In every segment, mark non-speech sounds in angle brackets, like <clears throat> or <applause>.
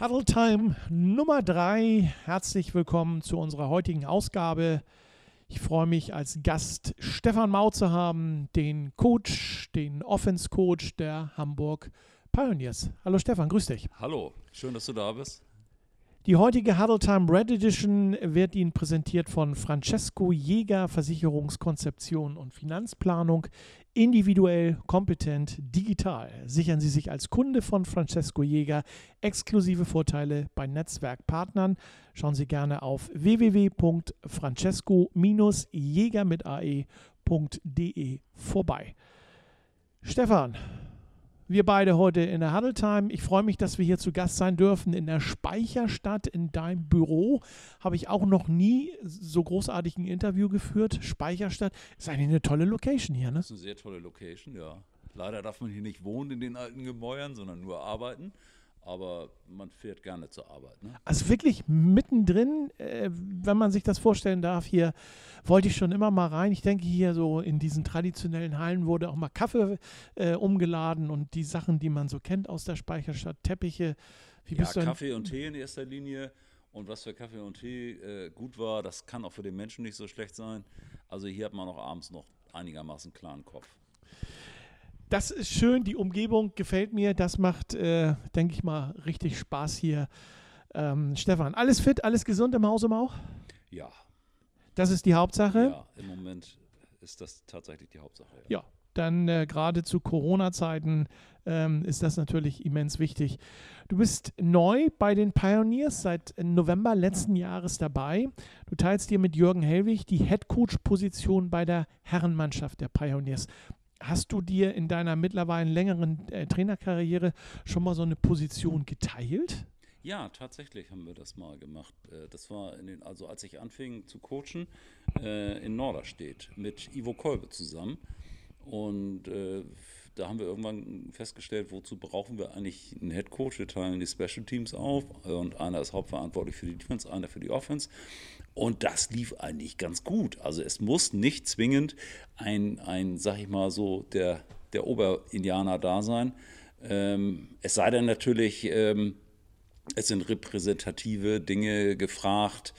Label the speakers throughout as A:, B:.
A: Huddle Time Nummer 3. Herzlich willkommen zu unserer heutigen Ausgabe. Ich freue mich als Gast Stefan Mau zu haben, den Coach, den Offense Coach der Hamburg Pioneers. Hallo Stefan, grüß dich.
B: Hallo, schön, dass du da bist.
A: Die heutige Huddle Time Red Edition wird Ihnen präsentiert von Francesco Jäger Versicherungskonzeption und Finanzplanung. Individuell, kompetent, digital. Sichern Sie sich als Kunde von Francesco Jäger exklusive Vorteile bei Netzwerkpartnern. Schauen Sie gerne auf www.francesco-jäger mit ae.de vorbei. Stefan, wir beide heute in der Huddle Time. Ich freue mich, dass wir hier zu Gast sein dürfen in der Speicherstadt in deinem Büro. Habe ich auch noch nie so großartig ein Interview geführt. Speicherstadt ist eigentlich eine tolle Location hier, ne?
B: Das ist eine sehr tolle Location, ja. Leider darf man hier nicht wohnen in den alten Gemäuern, sondern nur arbeiten aber man fährt gerne zur Arbeit. Ne?
A: Also wirklich mittendrin, äh, wenn man sich das vorstellen darf, hier wollte ich schon immer mal rein. Ich denke, hier so in diesen traditionellen Hallen wurde auch mal Kaffee äh, umgeladen und die Sachen, die man so kennt aus der Speicherstadt, Teppiche.
B: Wie ja, Kaffee und Tee in erster Linie. Und was für Kaffee und Tee äh, gut war, das kann auch für den Menschen nicht so schlecht sein. Also hier hat man auch abends noch einigermaßen klaren Kopf
A: das ist schön, die Umgebung gefällt mir. Das macht, äh, denke ich mal, richtig Spaß hier. Ähm, Stefan, alles fit, alles gesund im Hause auch?
B: Ja.
A: Das ist die Hauptsache?
B: Ja, im Moment ist das tatsächlich die Hauptsache.
A: Ja, ja dann äh, gerade zu Corona-Zeiten ähm, ist das natürlich immens wichtig. Du bist neu bei den Pioneers seit November letzten Jahres dabei. Du teilst dir mit Jürgen Hellwig die Headcoach-Position bei der Herrenmannschaft der Pioneers. Hast du dir in deiner mittlerweile längeren äh, Trainerkarriere schon mal so eine Position geteilt?
B: Ja, tatsächlich haben wir das mal gemacht. Äh, das war den, also als ich anfing zu coachen äh, in Norderstedt mit Ivo Kolbe zusammen. Und äh, da haben wir irgendwann festgestellt, wozu brauchen wir eigentlich einen Head Coach? Wir teilen die Special Teams auf und einer ist hauptverantwortlich für die Defense, einer für die Offense. Und das lief eigentlich ganz gut. Also es muss nicht zwingend ein, ein sag ich mal so, der, der Oberindianer da sein. Ähm, es sei denn natürlich, ähm, es sind repräsentative Dinge gefragt,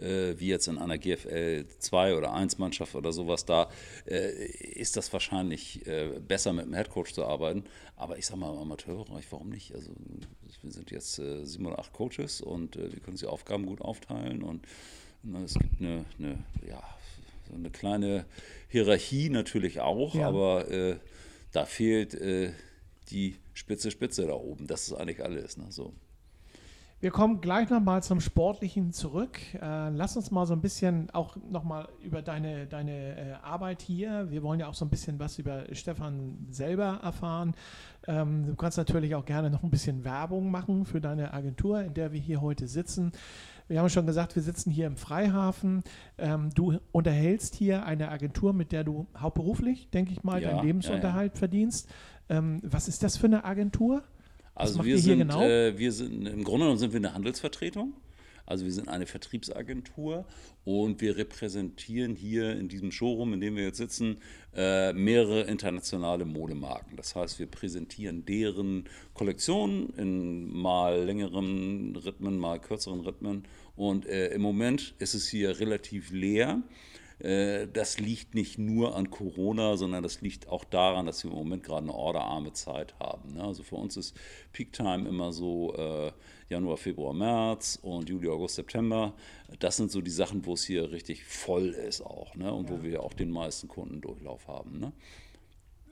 B: wie jetzt in einer GFL 2 oder 1 Mannschaft oder sowas, da äh, ist das wahrscheinlich äh, besser mit dem Headcoach zu arbeiten. Aber ich sage mal im Amateurbereich, warum nicht? Also wir sind jetzt äh, sieben oder acht Coaches und äh, wir können die Aufgaben gut aufteilen und Ne, es gibt eine, eine, ja, so eine kleine Hierarchie natürlich auch, ja. aber äh, da fehlt äh, die spitze Spitze da oben. Das ist eigentlich alles. Ne? So.
A: Wir kommen gleich nochmal zum Sportlichen zurück. Äh, lass uns mal so ein bisschen auch nochmal über deine, deine äh, Arbeit hier. Wir wollen ja auch so ein bisschen was über Stefan selber erfahren. Ähm, du kannst natürlich auch gerne noch ein bisschen Werbung machen für deine Agentur, in der wir hier heute sitzen. Wir haben schon gesagt, wir sitzen hier im Freihafen. Ähm, du unterhältst hier eine Agentur, mit der du hauptberuflich, denke ich mal, ja, deinen Lebensunterhalt ja, ja. verdienst. Ähm, was ist das für eine Agentur?
B: Also wir sind, genau? äh, wir sind, im Grunde genommen sind wir eine Handelsvertretung. Also wir sind eine Vertriebsagentur und wir repräsentieren hier in diesem Showroom, in dem wir jetzt sitzen, äh, mehrere internationale Modemarken. Das heißt, wir präsentieren deren Kollektionen in mal längeren Rhythmen, mal kürzeren Rhythmen. Und äh, im Moment ist es hier relativ leer. Äh, das liegt nicht nur an Corona, sondern das liegt auch daran, dass wir im Moment gerade eine orderarme Zeit haben. Ne? Also für uns ist Peak Time immer so äh, Januar, Februar, März und Juli, August, September. Das sind so die Sachen, wo es hier richtig voll ist auch ne? und ja. wo wir auch den meisten Kundendurchlauf haben. Ne?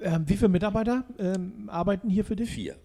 A: Ähm, wie viele Mitarbeiter ähm, arbeiten hier für dich?
B: Vier.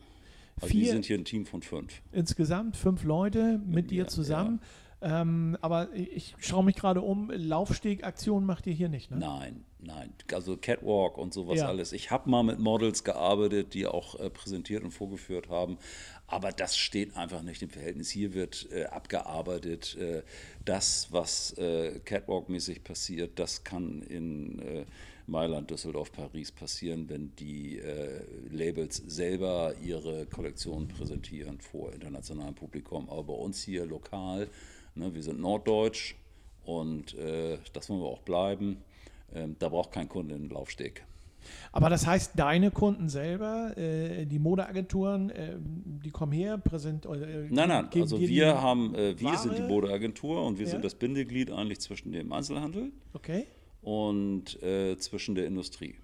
B: Also Vier. Wir sind hier ein Team von fünf.
A: Insgesamt fünf Leute mit, mit dir zusammen. Ja. Ähm, aber ich schaue mich gerade um, Laufstegaktion macht ihr hier nicht, ne?
B: Nein, nein. Also Catwalk und sowas ja. alles. Ich habe mal mit Models gearbeitet, die auch äh, präsentiert und vorgeführt haben. Aber das steht einfach nicht im Verhältnis. Hier wird äh, abgearbeitet. Äh, das, was äh, Catwalk-mäßig passiert, das kann in äh, Mailand, Düsseldorf, Paris passieren, wenn die äh, Labels selber ihre Kollektionen präsentieren vor internationalem Publikum. Aber bei uns hier lokal Ne, wir sind norddeutsch und äh, das wollen wir auch bleiben. Ähm, da braucht kein Kunde einen Laufsteg.
A: Aber das heißt, deine Kunden selber, äh, die Modeagenturen, äh, die kommen her, präsent. Äh,
B: nein, nein, also wir haben, äh, wir sind die
A: Ware?
B: Modeagentur und wir
A: Ja.
B: sind das Bindeglied eigentlich zwischen dem Einzelhandel
A: Okay.
B: und äh, zwischen der Industrie.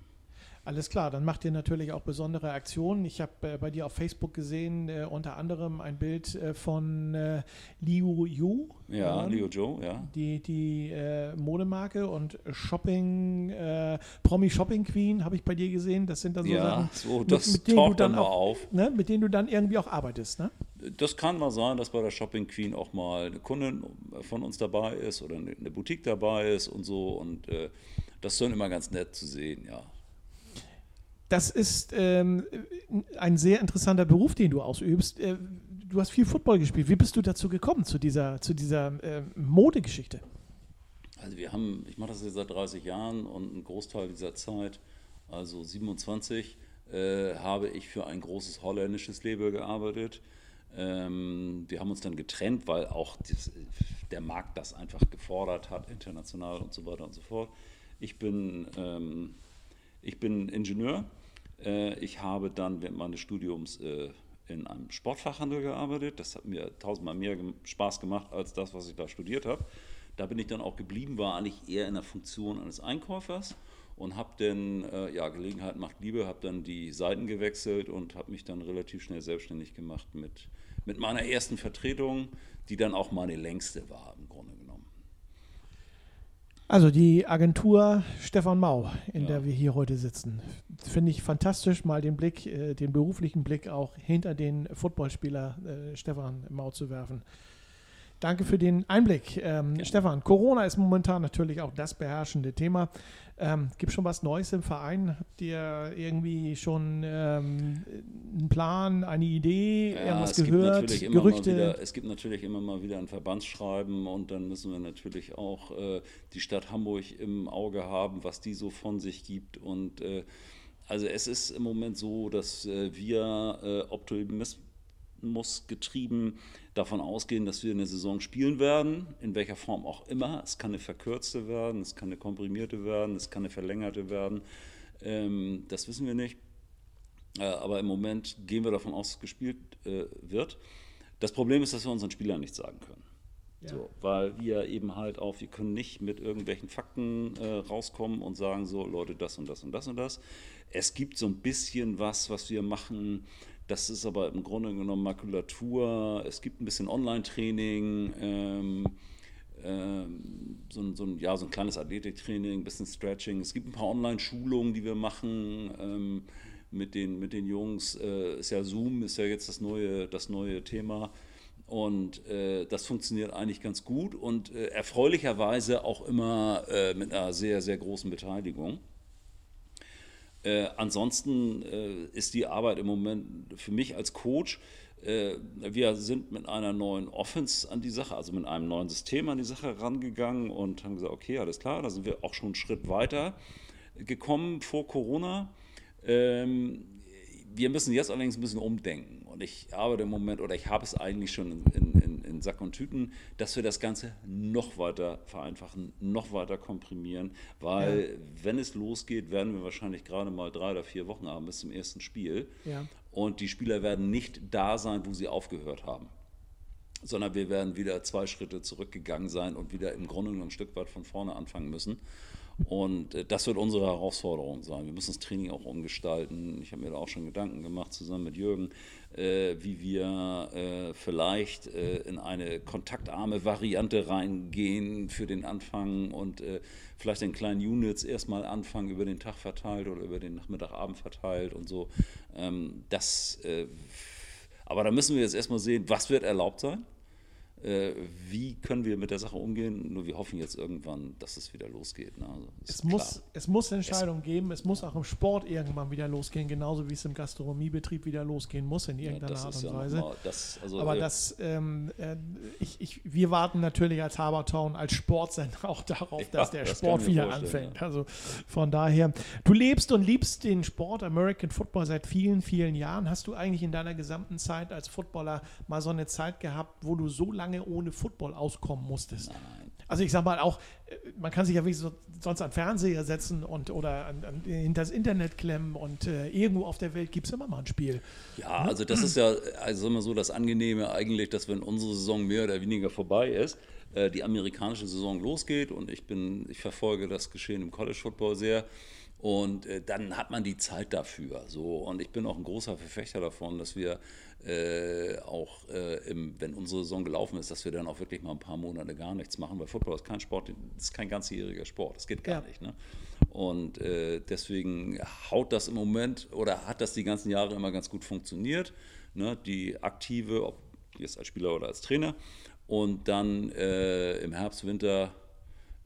A: Alles klar, dann macht ihr natürlich auch besondere Aktionen. Ich habe äh, bei dir auf Facebook gesehen, äh, unter anderem ein Bild äh, von äh, Liu Yu.
B: Ja,
A: ähm,
B: Leo Joe, ja.
A: Die, die äh, Modemarke und Shopping, äh, Promi Shopping Queen habe ich bei dir gesehen. Das sind dann so
B: Ja,
A: Sachen,
B: so,
A: mit-
B: das
A: mit denen du
B: taucht dann
A: dann
B: mal
A: auch-
B: auf.
A: ne, mit denen du dann irgendwie auch arbeitest. Ne?
B: Das kann mal sein, dass bei der Shopping Queen auch mal eine Kundin von uns dabei ist oder eine eine Boutique dabei ist und so. Und das ist dann immer ganz nett zu sehen, ja.
A: Das ist ähm, ein sehr interessanter Beruf, den du ausübst. Äh, du hast viel Football gespielt. Wie bist du dazu gekommen, zu dieser, zu dieser äh, Modegeschichte?
B: Also wir haben, ich mache das jetzt seit 30 Jahren und einen Großteil dieser Zeit, also 27, äh, habe ich für ein großes holländisches Label gearbeitet. Ähm, wir haben uns dann getrennt, weil auch das, der Markt das einfach gefordert hat, international und so weiter und so fort. Ich bin, ähm, ich bin Ingenieur. Äh, ich habe dann während meines Studiums äh, in einem Sportfachhandel gearbeitet. Das hat mir tausendmal mehr Spaß gemacht als das, was ich da studiert habe. Da bin ich dann auch geblieben, war eigentlich eher in der Funktion eines Einkäufers und habe dann, äh, ja, Gelegenheit macht Liebe, habe dann die Seiten gewechselt und habe mich dann relativ schnell selbstständig gemacht mit, mit meiner ersten Vertretung, die dann auch meine längste war.
A: Also die Agentur Stefan Mau, in
B: Ja.
A: der wir hier heute sitzen. Finde ich fantastisch, mal den Blick, äh, den beruflichen Blick auch hinter den Footballspieler äh, Stefan Mau zu werfen. Danke für den Einblick. Ähm, Stefan, Corona ist momentan natürlich auch das beherrschende Thema. Ähm, Gibt schon was Neues im Verein? Habt ihr irgendwie schon ähm, einen Plan, eine Idee, irgendwas
B: es
A: gehört, Gerüchte?
B: Wieder, es gibt natürlich immer mal wieder ein Verbandsschreiben und dann müssen wir natürlich auch äh, die Stadt Hamburg im Auge haben, was die so von sich gibt. Und äh, also es ist im Moment so, dass äh, wir äh, Optimismus getrieben davon ausgehen, dass wir eine Saison spielen werden, in welcher Form auch immer. Es kann eine verkürzte werden, es kann eine komprimierte werden, es kann eine verlängerte werden. Ähm, das wissen wir nicht. Äh, aber im Moment gehen wir davon aus, dass gespielt äh, wird. Das Problem ist, dass wir unseren Spielern nichts sagen können.
A: Ja.
B: So, weil wir eben halt auch, wir können nicht mit irgendwelchen Fakten äh, rauskommen und sagen, so Leute, das und das und das und das. Es gibt so ein bisschen was, was wir machen. Das ist aber im Grunde genommen Makulatur. Es gibt ein bisschen Online-Training. Ähm, ähm, so, ein, so, ja, so ein kleines Athletiktraining, ein bisschen Stretching. Es gibt ein paar Online-Schulungen, die wir machen ähm, mit, den, mit den Jungs. Äh, ist ja Zoom, ist ja jetzt das neue, das neue Thema. Und äh, das funktioniert eigentlich ganz gut und äh, erfreulicherweise auch immer äh, mit einer sehr, sehr großen Beteiligung. Äh, ansonsten äh, ist die Arbeit im Moment für mich als Coach, äh, wir sind mit einer neuen Offense an die Sache, also mit einem neuen System an die Sache rangegangen und haben gesagt, okay, alles klar, da sind wir auch schon einen Schritt weiter gekommen vor Corona. Ähm, wir müssen jetzt allerdings ein bisschen umdenken. Und ich arbeite im Moment, oder ich habe es eigentlich schon in, in, in Sack und Tüten, dass wir das Ganze noch weiter vereinfachen, noch weiter komprimieren, weil wenn es losgeht, werden wir wahrscheinlich gerade mal drei oder vier Wochen haben bis zum ersten Spiel.
A: Ja.
B: Und die Spieler werden nicht da sein, wo sie aufgehört haben. Sondern wir werden wieder zwei Schritte zurückgegangen sein und wieder im Grunde genommen ein Stück weit von vorne anfangen müssen. Und äh, das wird unsere Herausforderung sein. Wir müssen das Training auch umgestalten. Ich habe mir da auch schon Gedanken gemacht, zusammen mit Jürgen, äh, wie wir äh, vielleicht äh, in eine kontaktarme Variante reingehen für den Anfang und äh, vielleicht in kleinen Units erstmal anfangen, über den Tag verteilt oder über den Nachmittagabend verteilt und so. Ähm, das, äh, aber da müssen wir jetzt erstmal sehen, was wird erlaubt sein. Äh, wie können wir mit der Sache umgehen? Nur wir hoffen jetzt irgendwann, dass es wieder losgeht. Ne? Also,
A: Es
B: klar.
A: muss, es muss Entscheidungen geben, es muss auch im Sport irgendwann wieder losgehen, genauso wie es im Gastronomiebetrieb wieder losgehen muss in
B: Ja,
A: irgendeiner
B: das
A: Art und
B: ja
A: Weise.
B: nochmal, das, also,
A: Aber
B: äh,
A: das, ähm, äh, ich, ich, wir warten natürlich als Habertown, als Sportsender auch darauf, <laughs>
B: Ja,
A: dass der
B: das
A: Sport wieder anfängt. Also von daher, du lebst und liebst den Sport American Football seit vielen, vielen Jahren. Hast du eigentlich in deiner gesamten Zeit als Footballer mal so eine Zeit gehabt, wo du so lange ohne Football auskommen musstest?
B: Nein.
A: Also ich sag mal auch, äh, man kann sich ja wie so, sonst an Fernseher setzen und oder an, an, hinter das Internet klemmen und äh, irgendwo auf der Welt gibt es immer mal ein Spiel.
B: Ja, also das ist ja also immer so das Angenehme eigentlich, dass wenn unsere Saison mehr oder weniger vorbei ist, äh, die amerikanische Saison losgeht und ich bin, ich verfolge das Geschehen im College Football sehr. Und äh, dann hat man die Zeit dafür. So. Und ich bin auch ein großer Verfechter davon, dass wir äh, auch, äh, im, wenn unsere Saison gelaufen ist, dass wir dann auch wirklich mal ein paar Monate gar nichts machen, weil Football ist kein Sport, ist kein ganzjähriger Sport. Das geht gar ja. nicht. Ne? Und äh, deswegen haut das im Moment oder hat das die ganzen Jahre immer ganz gut funktioniert. Ne? Die aktive, ob jetzt als Spieler oder als Trainer. Und dann äh, im Herbst, Winter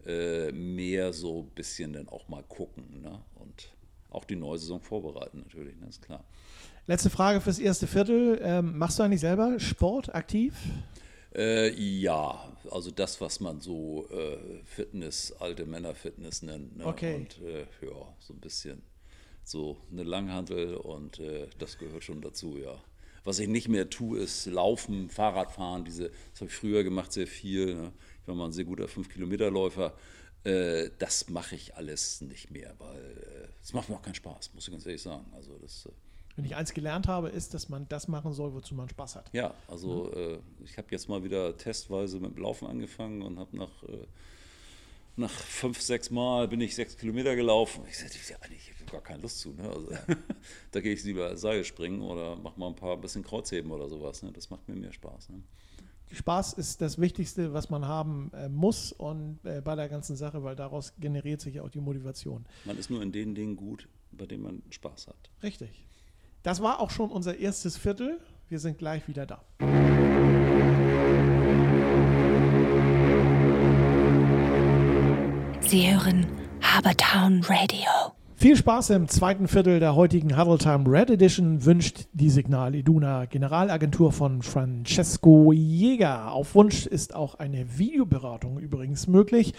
B: äh, mehr so ein bisschen dann auch mal gucken ne? und auch die neue Saison vorbereiten natürlich, ne? ist klar.
A: Letzte Frage fürs erste Viertel. Ähm, machst du eigentlich selber Sport aktiv?
B: Äh, ja, also das, was man so äh, Fitness, alte Männer-Fitness nennt. Ne?
A: Okay.
B: Und äh, ja, so ein bisschen so eine Langhantel und äh, das gehört schon dazu, ja. Was ich nicht mehr tue, ist Laufen, Fahrradfahren. Diese, das habe ich früher gemacht, sehr viel. Ne? Ich war mal ein sehr guter 5-Kilometer-Läufer. Äh, das mache ich alles nicht mehr, weil es macht mir auch keinen Spaß, muss ich ganz ehrlich sagen. Also das
A: wenn ich eins gelernt habe, ist, dass man das machen soll, wozu man Spaß hat.
B: Ja, also ja. Äh, ich habe jetzt mal wieder testweise mit dem Laufen angefangen und habe nach, äh, nach fünf, sechs Mal bin ich sechs Kilometer gelaufen. Ich sagte, ich habe gar keine Lust zu. Ne? Also, <laughs> da gehe ich lieber Seil springen oder mache mal ein paar bisschen Kreuzheben oder sowas. Ne? Das macht mir mehr Spaß. Ne?
A: Spaß ist das Wichtigste, was man haben äh, muss und äh, bei der ganzen Sache, weil daraus generiert sich ja auch die Motivation.
B: Man ist nur in den Dingen gut, bei denen man Spaß hat.
A: Richtig. Das war auch schon unser erstes Viertel. Wir sind gleich wieder da.
C: Sie hören Habertown Radio.
A: Viel Spaß im zweiten Viertel der heutigen Huddle Time Red Edition wünscht die Signal Iduna Generalagentur von Francesco Jäger. Auf Wunsch ist auch eine Videoberatung übrigens möglich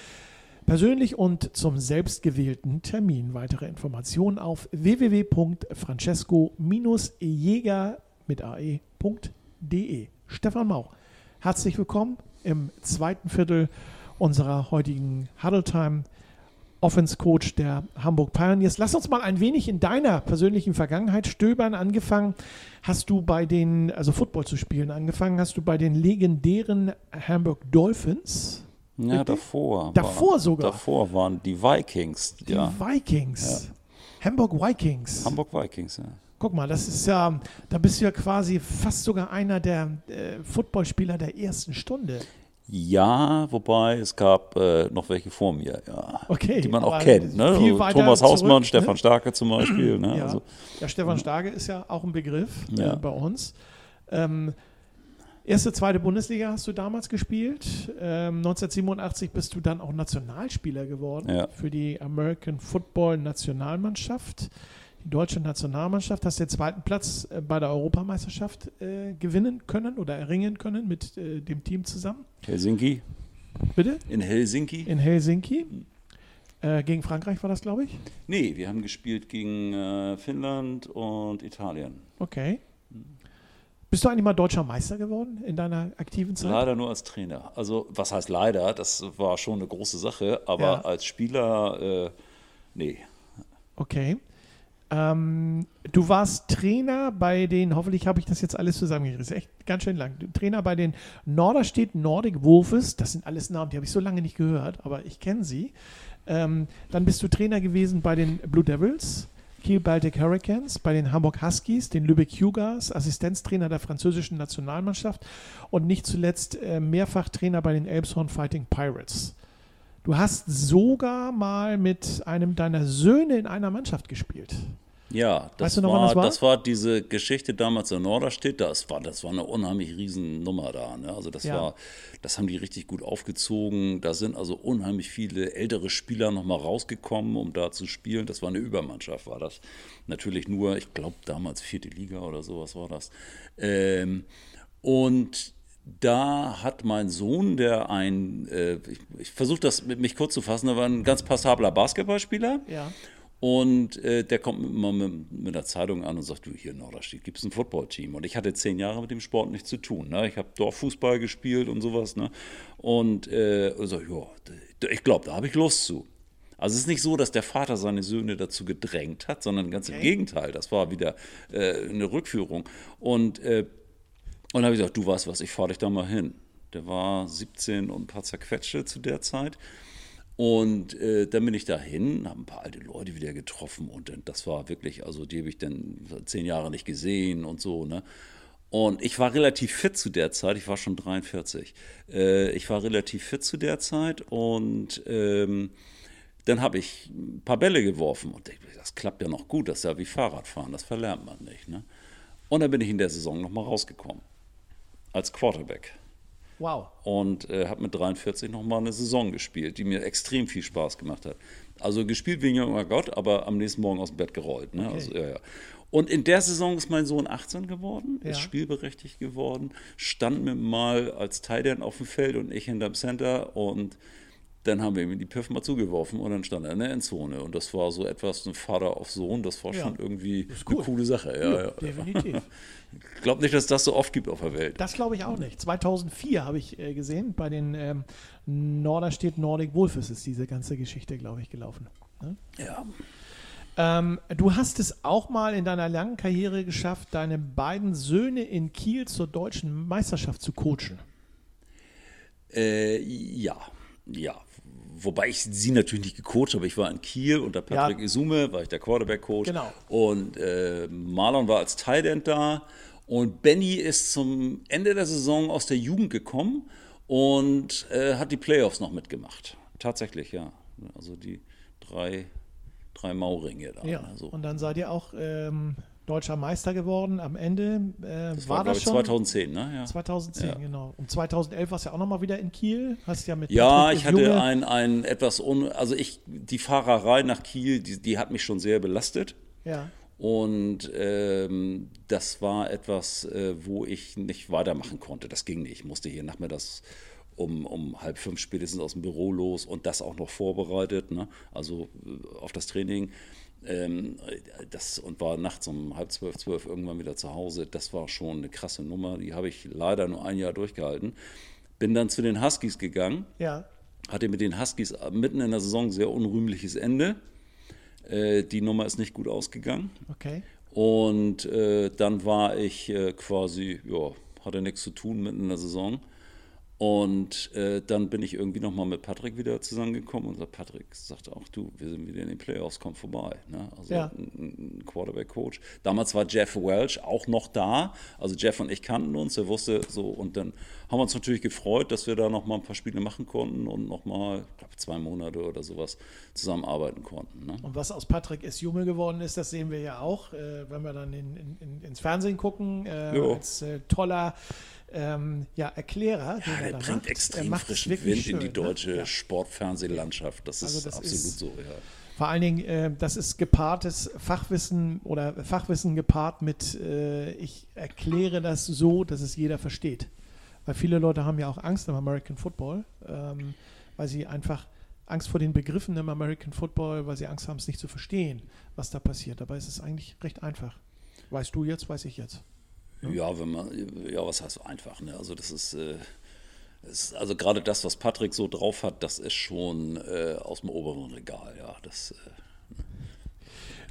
A: persönlich und zum selbstgewählten Termin. Weitere Informationen auf www.francesco-jäger mit ae.de. Stefan Mauch, herzlich willkommen im zweiten Viertel unserer heutigen Huddle Time. Offense Coach der Hamburg Pioneers. Lass uns mal ein wenig in deiner persönlichen Vergangenheit stöbern. Angefangen hast du bei den, also Football zu spielen, angefangen hast du bei den legendären Hamburg Dolphins.
B: Ja, Richtig? davor.
A: Davor war, sogar.
B: Davor waren die Vikings.
A: Die ja. Vikings. Ja. Hamburg Vikings.
B: Hamburg Vikings, ja.
A: Guck mal, das ist ja, da bist du ja quasi fast sogar einer der äh, Footballspieler der ersten Stunde.
B: Ja, wobei es gab äh, noch welche vor mir, ja.
A: Okay,
B: die man auch kennt. Ne? Also Thomas Hausmann, zurück, Stefan ne? Starke zum Beispiel. Ne? <clears throat>
A: Ja. Also, ja, Stefan Starke ist ja auch ein Begriff äh, bei uns. Ähm, Erste, zweite Bundesliga hast du damals gespielt. Ähm, 1987 bist du dann auch Nationalspieler geworden ja. für die American Football Nationalmannschaft. Die deutsche Nationalmannschaft hast den zweiten Platz äh, bei der Europameisterschaft äh, gewinnen können oder erringen können mit äh, dem Team zusammen.
B: Helsinki.
A: Bitte?
B: In Helsinki.
A: In Helsinki. Äh, gegen Frankreich war das, glaube ich?
B: Nee, wir haben gespielt gegen äh, Finnland und Italien.
A: Okay. Bist du eigentlich mal deutscher Meister geworden in deiner aktiven Zeit?
B: Leider nur als Trainer. Also, was heißt leider? Das war schon eine große Sache, aber ja. als Spieler, äh, nee.
A: Okay. Ähm, du warst Trainer bei den, hoffentlich habe ich das jetzt alles ist echt ganz schön lang. Trainer bei den Norderstedt Nordic Wolves, das sind alles Namen, die habe ich so lange nicht gehört, aber ich kenne sie. Ähm, dann bist du Trainer gewesen bei den Blue Devils. Kiel Baltic Hurricanes, bei den Hamburg Huskies, den Lübeck Cougars, Assistenztrainer der französischen Nationalmannschaft und nicht zuletzt äh, mehrfach Trainer bei den Elbshorn Fighting Pirates. Du hast sogar mal mit einem deiner Söhne in einer Mannschaft gespielt.
B: Ja, das, weißt du noch, war, das war, das war diese Geschichte damals in Norderstedt. Das war, das war eine unheimlich riesen Nummer da. Ne? Also das ja. war, das haben die richtig gut aufgezogen. Da sind also unheimlich viele ältere Spieler nochmal rausgekommen, um da zu spielen. Das war eine Übermannschaft, war das. Natürlich nur, ich glaube damals vierte Liga oder sowas war das. Ähm, und da hat mein Sohn, der ein, äh, ich, ich versuche das mit mich kurz zu fassen, der war ein ganz passabler Basketballspieler.
A: Ja
B: Und äh, der kommt immer mit, mit der Zeitung an und sagt, du, hier in Norderstedt gibt es ein Footballteam. Und ich hatte zehn Jahre mit dem Sport nichts zu tun. Ne? Ich habe Dorffußball gespielt und sowas. Ne? Und äh, so, ja, ich glaube, da habe ich Lust zu. Also es ist nicht so, dass der Vater seine Söhne dazu gedrängt hat, sondern ganz okay. im Gegenteil. Das war wieder äh, eine Rückführung. Und, äh, und habe ich gesagt, du weißt was, ich fahre dich da mal hin. Der war 17 und ein paar zerquetschte zu der Zeit. Und äh, dann bin ich dahin, habe ein paar alte Leute wieder getroffen und das war wirklich, also die habe ich dann zehn Jahre nicht gesehen und so, ne? Und ich war relativ fit zu der Zeit, ich war schon 43. Äh, ich war relativ fit zu der Zeit und ähm, dann habe ich ein paar Bälle geworfen und das klappt ja noch gut, das ist ja wie Fahrradfahren, das verlernt man nicht. Ne? Und dann bin ich in der Saison nochmal rausgekommen als Quarterback.
A: Wow.
B: Und äh, habe mit 43 nochmal eine Saison gespielt, die mir extrem viel Spaß gemacht hat. Also gespielt wie ein junger Gott, aber am nächsten Morgen aus dem Bett gerollt. Ne? Okay. Also, ja, ja. Und in der Saison ist mein Sohn 18 geworden, ja. ist spielberechtigt geworden, stand mir mal als Teil auf dem Feld und ich hinterm Center und dann haben wir ihm die Piff mal zugeworfen und dann stand er in der Endzone. Und das war so etwas, ein Vater auf Sohn, das war ja, schon irgendwie cool. eine coole Sache. Ja, ja, definitiv. <laughs> Ich glaube nicht, dass es das so oft gibt auf der Welt.
A: Das glaube ich auch nicht. 2004 habe ich äh, gesehen, bei den ähm, Norderstedt Nordic Wolfes ist diese ganze Geschichte, glaube ich, gelaufen.
B: Ne? Ja.
A: Ähm, du hast es auch mal in deiner langen Karriere geschafft, deine beiden Söhne in Kiel zur deutschen Meisterschaft zu coachen.
B: Äh, ja, ja, wobei ich sie natürlich nicht gecoacht habe. Ich war in Kiel unter Patrick ja. Isume, war ich der Quarterback-Coach.
A: Genau.
B: Und äh, Marlon war als Tight da. Und Benny ist zum Ende der Saison aus der Jugend gekommen und äh, hat die Playoffs noch mitgemacht. Tatsächlich, ja. Also die drei, drei Mauringe da.
A: Ja, also. und dann seid ihr auch ähm, deutscher Meister geworden am Ende.
B: Äh, das war, war das schon? 2010, ne?
A: Ja. 2010, ja. genau. Und 2011 warst du ja auch nochmal wieder in Kiel. Hast ja mit
B: Ja, Patrick ich hatte ein, ein etwas, un, also ich, die Fahrerei nach Kiel, die, die hat mich schon sehr belastet.
A: Ja.
B: Und ähm, das war etwas, äh, wo ich nicht weitermachen konnte. Das ging nicht. Ich musste hier nachmittags um, um halb fünf spätestens aus dem Büro los und das auch noch vorbereitet, ne? also äh, auf das Training. Ähm, das, und war nachts um halb zwölf, zwölf irgendwann wieder zu Hause. Das war schon eine krasse Nummer. Die habe ich leider nur ein Jahr durchgehalten. Bin dann zu den Huskies gegangen.
A: Ja.
B: Hatte mit den Huskies mitten in der Saison sehr unrühmliches Ende. Äh, die Nummer ist nicht gut ausgegangen.
A: Okay.
B: Und äh, dann war ich äh, quasi, ja, hatte nichts zu tun mitten in der Saison und äh, dann bin ich irgendwie nochmal mit Patrick wieder zusammengekommen und Patrick sagte auch, du, wir sind wieder in den Playoffs, komm vorbei. Ne? Also ja. ein, ein Quarterback-Coach. Damals war Jeff Welch auch noch da. Also Jeff und ich kannten uns, er wusste so und dann haben wir uns natürlich gefreut, dass wir da nochmal ein paar Spiele machen konnten und nochmal, ich glaube, zwei Monate oder sowas zusammenarbeiten konnten. Ne?
A: Und was aus Patrick S. Jume geworden ist, das sehen wir ja auch, äh, wenn wir dann in, in, ins Fernsehen gucken, äh, als äh, toller ähm, ja, Erklärer.
B: Ja, der bringt macht. extrem frischen Wind schön, in die ne? deutsche ne? Sportfernsehlandschaft. Das also ist das absolut ist, so, ja.
A: Vor allen Dingen, äh, das ist gepaartes Fachwissen oder Fachwissen gepaart mit, äh, ich erkläre das so, dass es jeder versteht. Weil viele Leute haben ja auch Angst im American Football, ähm, weil sie einfach Angst vor den Begriffen im American Football, weil sie Angst haben, es nicht zu verstehen, was da passiert. Dabei ist es eigentlich recht einfach. Weißt du jetzt, weiß ich jetzt.
B: Ja, wenn man, ja, was heißt einfach, ne? Also das ist, äh, ist also gerade das, was Patrick so drauf hat, das ist schon äh, aus dem oberen Regal, ja. Das, äh,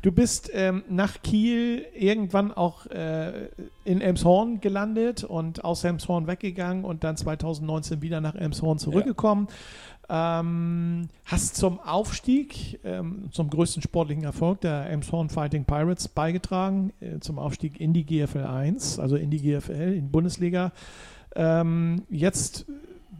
A: Du bist ähm, nach Kiel irgendwann auch äh, in Elmshorn gelandet und aus Elmshorn weggegangen und dann 2019 wieder nach Elmshorn zurückgekommen. Ja. Ähm, hast zum Aufstieg, ähm, zum größten sportlichen Erfolg der Elmshorn Fighting Pirates beigetragen, äh, zum Aufstieg in die GFL 1, also in die GFL, in die Bundesliga. Ähm, jetzt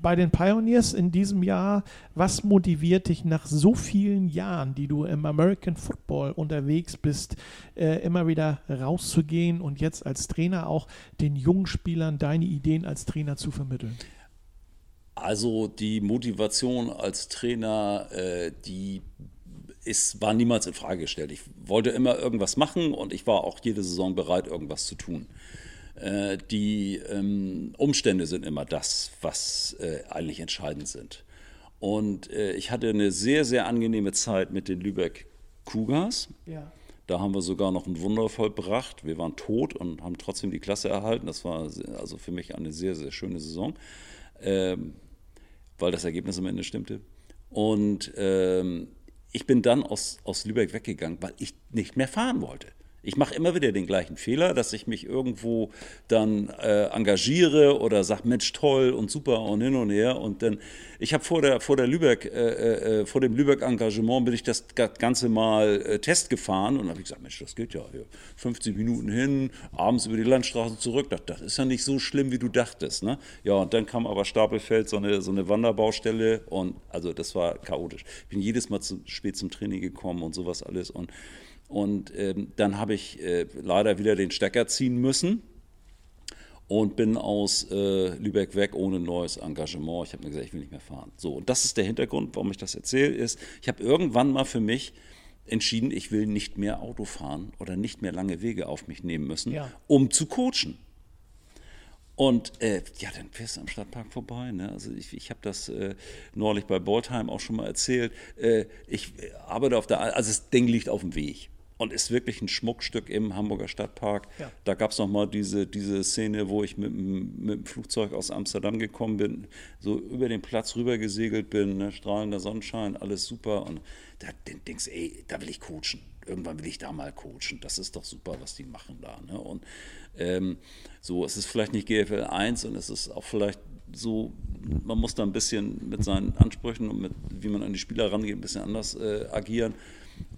A: bei den Pioneers in diesem Jahr, was motiviert dich nach so vielen Jahren, die du im American Football unterwegs bist, äh, immer wieder rauszugehen und jetzt als Trainer auch den jungen Spielern deine Ideen als Trainer zu vermitteln?
B: Also die Motivation als Trainer, äh, die ist, war niemals in Frage gestellt. Ich wollte immer irgendwas machen und ich war auch jede Saison bereit, irgendwas zu tun. Äh, die ähm, Umstände sind immer das, was äh, eigentlich entscheidend sind. Und äh, ich hatte eine sehr, sehr angenehme Zeit mit den Lübeck Cougars.
A: Ja.
B: Da haben wir sogar noch ein Wunder vollbracht. Wir waren tot und haben trotzdem die Klasse erhalten. Das war also für mich eine sehr, sehr schöne Saison, ähm, weil das Ergebnis am Ende stimmte. Und ähm, ich bin dann aus, aus Lübeck weggegangen, weil ich nicht mehr fahren wollte. Ich mache immer wieder den gleichen Fehler, dass ich mich irgendwo dann äh, engagiere oder sage, Mensch, toll und super und hin und her. Und dann, ich habe vor der, vor der Lübeck, äh, äh, vor dem Lübeck-Engagement bin ich das Ganze mal äh, Test gefahren und habe gesagt, Mensch, das geht ja hier. 50 Minuten hin, abends über die Landstraße zurück. Das, das ist ja nicht so schlimm, wie du dachtest. Ne? Ja, und dann kam aber Stapelfeld, so eine, so eine Wanderbaustelle und also das war chaotisch. Ich bin jedes Mal zu spät zum Training gekommen und sowas alles und und ähm, dann habe ich äh, leider wieder den Stecker ziehen müssen und bin aus äh, Lübeck weg ohne neues Engagement. Ich habe mir gesagt, ich will nicht mehr fahren. So, und das ist der Hintergrund, warum ich das erzähle, ist, ich habe irgendwann mal für mich entschieden, ich will nicht mehr Auto fahren oder nicht mehr lange Wege auf mich nehmen müssen,
A: Ja.
B: um zu coachen. Und äh, ja, dann fährst du am Stadtpark vorbei. Ne? Also ich, ich habe das äh, neulich bei Boltheim auch schon mal erzählt. Äh, ich äh, arbeite auf der, also das Ding liegt auf dem Weg und ist wirklich ein Schmuckstück im Hamburger Stadtpark.
A: Ja.
B: Da gab es noch mal diese, diese Szene, wo ich mit, dem- mit dem Flugzeug aus Amsterdam gekommen bin, so über den Platz rüber gesegelt bin, ne? strahlender Sonnenschein, alles super. Und da den denkst du, ey, da will ich coachen. Irgendwann will ich da mal coachen. Das ist doch super, was die machen da. Ne? Und ähm, so, es ist vielleicht nicht GFL 1 und es ist auch vielleicht so, man muss da ein bisschen mit seinen Ansprüchen und mit, wie man an die Spieler rangeht, ein bisschen anders äh, agieren.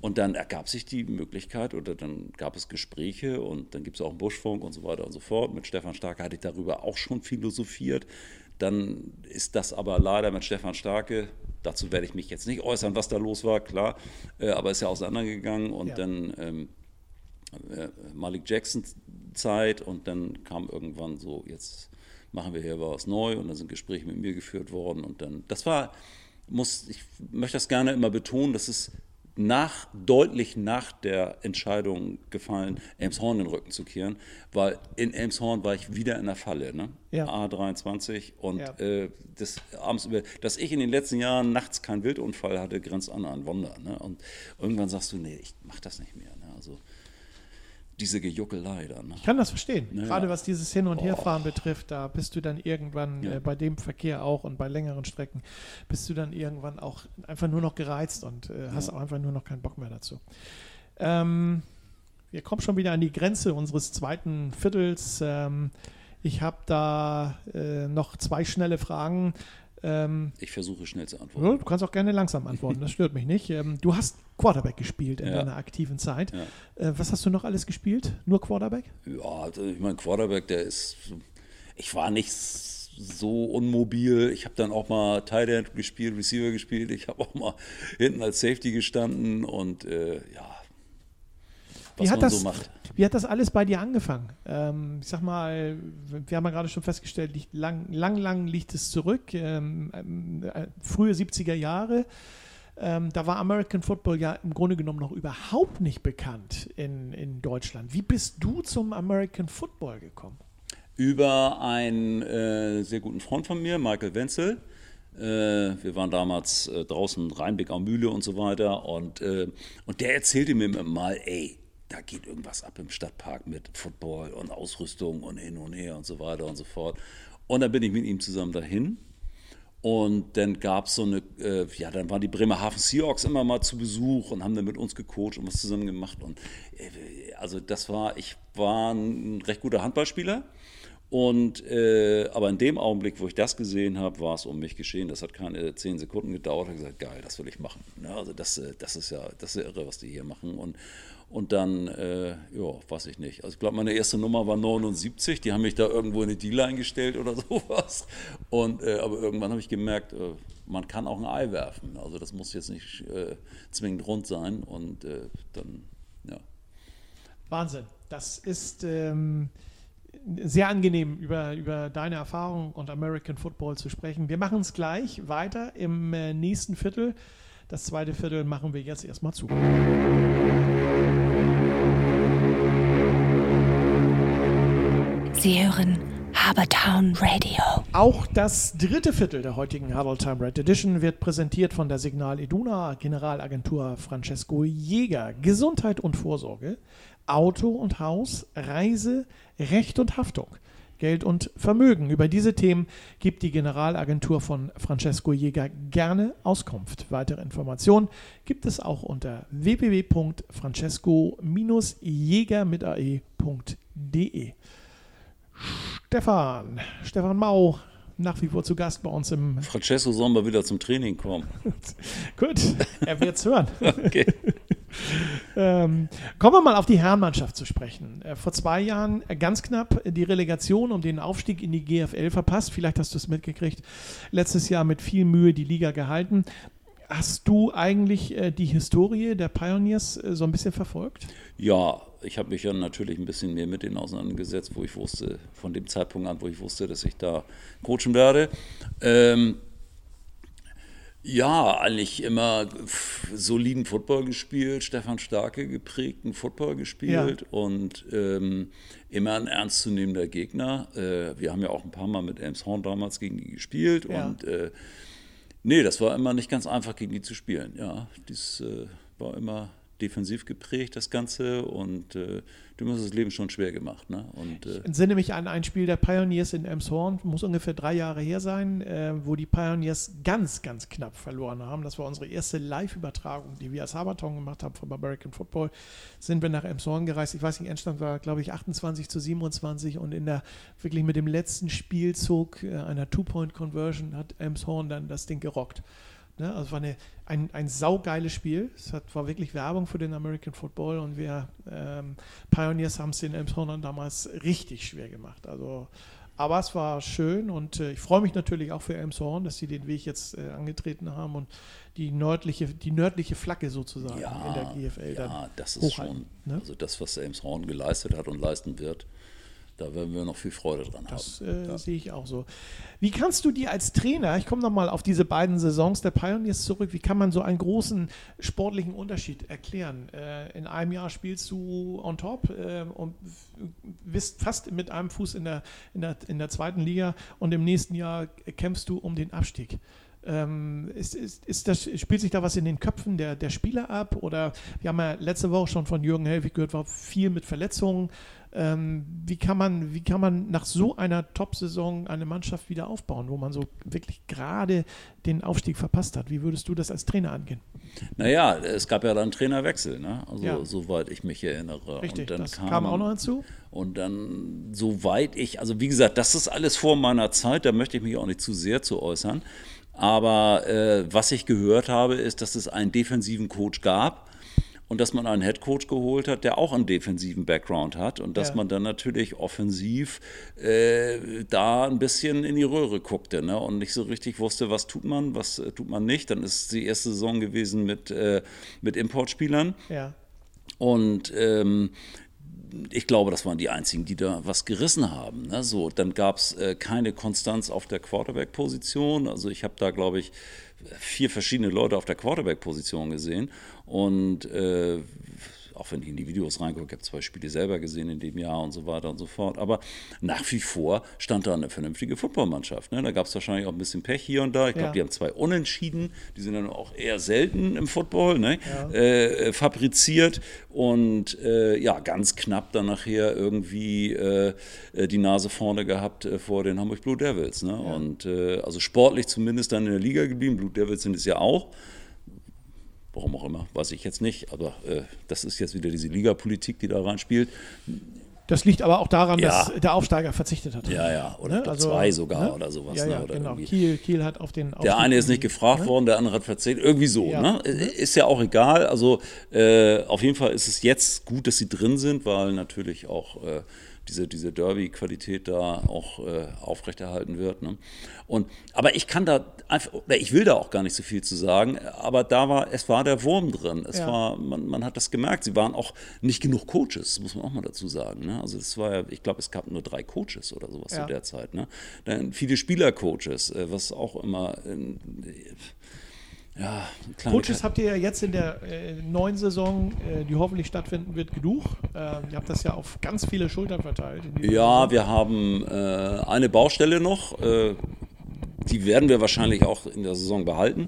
B: Und dann ergab sich die Möglichkeit oder dann gab es Gespräche und dann gibt es auch einen Buschfunk und so weiter und so fort. Mit Stefan Starke hatte ich darüber auch schon philosophiert. Dann ist das aber leider mit Stefan Starke, dazu werde ich mich jetzt nicht äußern, was da los war, klar, äh, aber ist ja auseinandergegangen und
A: Ja.
B: dann ähm, äh, Malik Jackson Zeit und dann kam irgendwann so, jetzt machen wir hier was neu und dann sind Gespräche mit mir geführt worden und dann, das war, muss, ich möchte das gerne immer betonen, das ist nach, deutlich nach der Entscheidung gefallen, Elmshorn den Rücken zu kehren, weil in Elmshorn war ich wieder in der Falle, ne?
A: Ja.
B: A23 und
A: Ja.
B: äh, das abends über, dass ich in den letzten Jahren nachts keinen Wildunfall hatte, grenzt an ein Wunder, ne? Und irgendwann sagst du, nee, ich mach das nicht mehr, diese Gejuckelei da, ne?
A: Ich kann das verstehen.
B: Naja.
A: Gerade was dieses Hin- und Herfahren betrifft, da bist du dann irgendwann
B: Ja.
A: äh, bei dem Verkehr auch und bei längeren Strecken bist du dann irgendwann auch einfach nur noch gereizt und äh, hast
B: Ja.
A: auch einfach nur noch keinen Bock mehr dazu. Ähm, wir kommen schon wieder an die Grenze unseres zweiten Viertels. Ähm, ich habe da äh, noch zwei schnelle Fragen. Ähm,
B: Ich versuche schnell zu antworten.
A: ja, du kannst auch gerne langsam antworten, das stört mich nicht. Ähm, du hast Quarterback gespielt in
B: Ja.
A: deiner aktiven Zeit.
B: Ja.
A: Äh, was hast du noch alles gespielt? Nur Quarterback?
B: Ja, also ich mein Quarterback, der ist. Ich war nicht so unmobil. Ich habe dann auch mal Tight End gespielt, Receiver gespielt. Ich habe auch mal hinten als Safety gestanden und äh, ja, was
A: Wie hat,
B: man
A: das,
B: so macht.
A: wie hat das alles bei dir angefangen? Ähm, ich sag mal, wir haben ja gerade schon festgestellt, liegt lang, lang, lang liegt es zurück. Ähm, ähm, äh, frühe 70er Jahre. Ähm, da war American Football ja im Grunde genommen noch überhaupt nicht bekannt in, in Deutschland. Wie bist du zum American Football gekommen?
B: Über einen äh, sehr guten Freund von mir, Michael Wenzel. Äh, wir waren damals äh, draußen Rheinbeck am Mühle und so weiter. Und, äh, und der erzählte mir mal, ey, da geht irgendwas ab im Stadtpark mit Football und Ausrüstung und hin und her und so weiter und so fort. Und dann bin ich mit ihm zusammen dahin. Und dann gab es so eine, äh, ja, dann waren die Bremerhaven Seahawks immer mal zu Besuch und haben dann mit uns gecoacht und was zusammen gemacht. Und äh, also das war, ich war ein recht guter Handballspieler. Und äh, aber in dem Augenblick, wo ich das gesehen habe, war es um mich geschehen. Das hat keine zehn Sekunden gedauert. Ich habe gesagt, geil, das will ich machen. Ja, also das, äh, das ist ja, das ist ja irre, was die hier machen. Und und dann, äh, ja, weiß ich nicht. Also ich glaube, meine erste Nummer war 79. Die haben mich da irgendwo in eine D-Line gestellt oder <laughs> sowas. Und, äh, aber irgendwann habe ich gemerkt, äh, man kann auch ein Ei werfen. Also das muss jetzt nicht äh, zwingend rund sein. Und äh, dann, ja.
A: Wahnsinn. Das ist ähm, sehr angenehm, über, über deine Erfahrung und American Football zu sprechen. Wir machen es gleich weiter im äh, nächsten Viertel. Das zweite Viertel machen wir jetzt erstmal zu.
C: Sie hören Habertown Radio.
A: Auch das dritte Viertel der heutigen Habertown Red Edition wird präsentiert von der Signal Iduna Generalagentur Francesco Jäger. Gesundheit und Vorsorge, Auto und Haus, Reise, Recht und Haftung. Geld und Vermögen. Über diese Themen gibt die Generalagentur von Francesco Jäger gerne Auskunft. Weitere Informationen gibt es auch unter www.francesco-jäger mit ae.de. Stefan, Stefan Mau, nach wie vor zu Gast bei uns im.
B: Francesco soll mal wieder zum Training kommen. <laughs>
A: Gut, er wird es hören. <laughs>
B: Okay.
A: Ähm, kommen wir mal auf die Herrenmannschaft zu sprechen. Äh, vor zwei Jahren äh, ganz knapp die Relegation um den Aufstieg in die GFL verpasst. Vielleicht hast du es mitgekriegt. Letztes Jahr mit viel Mühe die Liga gehalten. Hast du eigentlich äh, die Historie der Pioneers äh, so ein bisschen verfolgt?
B: Ja, ich habe mich ja natürlich ein bisschen mehr mit denen auseinandergesetzt, wo ich wusste, von dem Zeitpunkt an, wo ich wusste, dass ich da coachen werde. Ähm, ja, eigentlich immer soliden Football gespielt, Stefan Starke geprägten Football gespielt ja. und ähm, immer ein ernstzunehmender Gegner. Äh, wir haben ja auch ein paar Mal mit Elmshorn damals gegen die gespielt ja. und äh, nee, das war immer nicht ganz einfach gegen die zu spielen. Ja, das äh, war immer defensiv geprägt, das Ganze. Und äh, du hast das Leben schon schwer gemacht. Ne? Und,
A: äh, ich entsinne mich an ein Spiel der Pioneers in Elmshorn, muss ungefähr drei Jahre her sein, äh, wo die Pioneers ganz, ganz knapp verloren haben. Das war unsere erste Live-Übertragung, die wir als Haberton gemacht haben vom American Football. Sind wir nach Elmshorn gereist. Ich weiß nicht, Endstand war, glaube ich, 28 zu 27 und in der wirklich mit dem letzten Spielzug äh, einer Two-Point-Conversion hat Elmshorn dann das Ding gerockt. Ne? Also es war eine, ein, ein saugeiles Spiel. Es hat, war wirklich Werbung für den American Football und wir ähm, Pioneers haben es den Elmshornern damals richtig schwer gemacht. Also, aber es war schön und äh, ich freue mich natürlich auch für Elmshorn, dass sie den Weg jetzt äh, angetreten haben und die nördliche, die nördliche Flagge sozusagen
B: ja,
A: in der GFL
B: ja, dann das ist schon, ne? also das, was Elmshorn geleistet hat und leisten wird, da werden wir noch viel Freude dran
A: das,
B: haben.
A: Das äh, ja. sehe ich auch so. Wie kannst du dir als Trainer, ich komme nochmal auf diese beiden Saisons der Pioneers zurück, wie kann man so einen großen sportlichen Unterschied erklären? Äh, in einem Jahr spielst du on top äh, und bist fast mit einem Fuß in der, in, der, in der zweiten Liga und im nächsten Jahr kämpfst du um den Abstieg. Ähm, ist, ist, ist das, spielt sich da was in den Köpfen der, der Spieler ab? Oder wir haben ja letzte Woche schon von Jürgen Helwig gehört, war viel mit Verletzungen. Ähm, wie, kann man, wie kann man nach so einer Top-Saison eine Mannschaft wieder aufbauen, wo man so wirklich gerade den Aufstieg verpasst hat? Wie würdest du das als Trainer angehen?
B: Naja, es gab ja dann Trainerwechsel, ne? also
A: ja.
B: soweit ich mich erinnere.
A: Richtig, das kam, kam, auch noch hinzu.
B: Und dann, soweit ich, also wie gesagt, das ist alles vor meiner Zeit, da möchte ich mich auch nicht zu sehr zu äußern. Aber äh, was ich gehört habe, ist, dass es einen defensiven Coach gab und dass man einen Headcoach geholt hat, der auch einen defensiven Background hat und dass ja. man dann natürlich offensiv äh, da ein bisschen in die Röhre guckte ne? und nicht so richtig wusste, was tut man, was äh, tut man nicht. Dann ist die erste Saison gewesen mit, äh, mit Importspielern.
A: Ja.
B: Und ähm, ich glaube, das waren die einzigen, die da was gerissen haben. Ne? So, dann gab es äh, keine Konstanz auf der Quarterback-Position. Also ich habe da, glaube ich, vier verschiedene Leute auf der Quarterback-Position gesehen. Und äh, auch wenn ich in die Videos reingucke, ich habe zwei Spiele selber gesehen in dem Jahr und so weiter und so fort. Aber nach wie vor stand da eine vernünftige Footballmannschaft. Ne? Da gab es wahrscheinlich auch ein bisschen Pech hier und da. Ich glaube, ja. die haben zwei Unentschieden, die sind dann auch eher selten im Football, ne? ja. äh, fabriziert und äh, ja, ganz knapp dann nachher irgendwie äh, äh die Nase vorne gehabt äh, vor den Hamburg Blue Devils. Ne? Ja. Und äh, also sportlich zumindest dann in der Liga geblieben. Blue Devils sind es ja auch. Warum auch immer, weiß ich jetzt nicht. Aber äh, das ist jetzt wieder diese Ligapolitik, die da reinspielt.
A: Das liegt aber auch daran, ja. dass der Aufsteiger verzichtet hat.
B: Ja, ja, oder ne? also, zwei sogar ne? oder sowas.
A: Ja,
B: ne?
A: ja,
B: oder
A: genau. Kiel, Kiel hat auf den
B: Aufstieg Der eine ist nicht gefragt ne? worden, der andere hat verzichtet. Irgendwie so. Ne? Ist ja auch egal. Also äh, auf jeden Fall ist es jetzt gut, dass sie drin sind, weil natürlich auch äh, diese, diese Derby-Qualität da auch äh, aufrechterhalten wird. Ne? Und, aber ich kann da einfach, ich will da auch gar nicht so viel zu sagen, aber da war, es war der Wurm drin. Es ja. war, man, man hat das gemerkt, sie waren auch nicht genug Coaches, muss man auch mal dazu sagen. Ne? Also es war ja, ich glaube, es gab nur drei Coaches oder sowas ja. zu der Zeit. Ne? Dann viele Spielercoaches, äh, was auch immer. Äh, Ja,
A: Coaches habt ihr ja jetzt in der äh, neuen Saison, äh, die hoffentlich stattfinden wird, genug. Ähm, ihr habt das ja auf ganz viele Schultern verteilt.
B: Ja, Saison. wir haben äh, eine Baustelle noch. Die werden wir wahrscheinlich auch in der Saison behalten.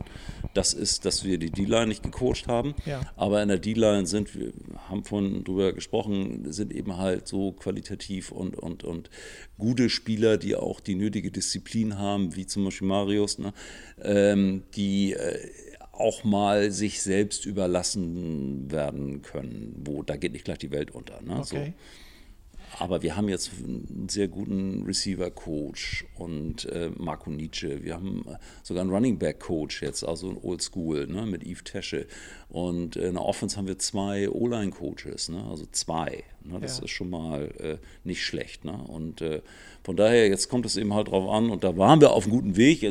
B: Das ist, dass wir die D-Line nicht gecoacht haben. Ja. Aber in der D-Line sind wir, haben von drüber gesprochen, sind eben halt so qualitativ und, und, und gute Spieler, die auch die nötige Disziplin haben, wie zum Beispiel Marius, ne? ähm, die äh, auch mal sich selbst überlassen werden können, wo da geht nicht gleich die Welt unter. Ne? Okay. So. Aber wir haben jetzt einen sehr guten Receiver-Coach und äh, Marco Nietzsche. Wir haben sogar einen Running Back-Coach jetzt, also ein Oldschool ne, mit Yves Tesche. Und in der Offense haben wir zwei O-Line-Coaches, ne, also zwei. Ne, das ja. ist schon mal äh, nicht schlecht. Ne? Und äh, von daher, jetzt kommt es eben halt drauf an. Und da waren wir auf einem guten Weg,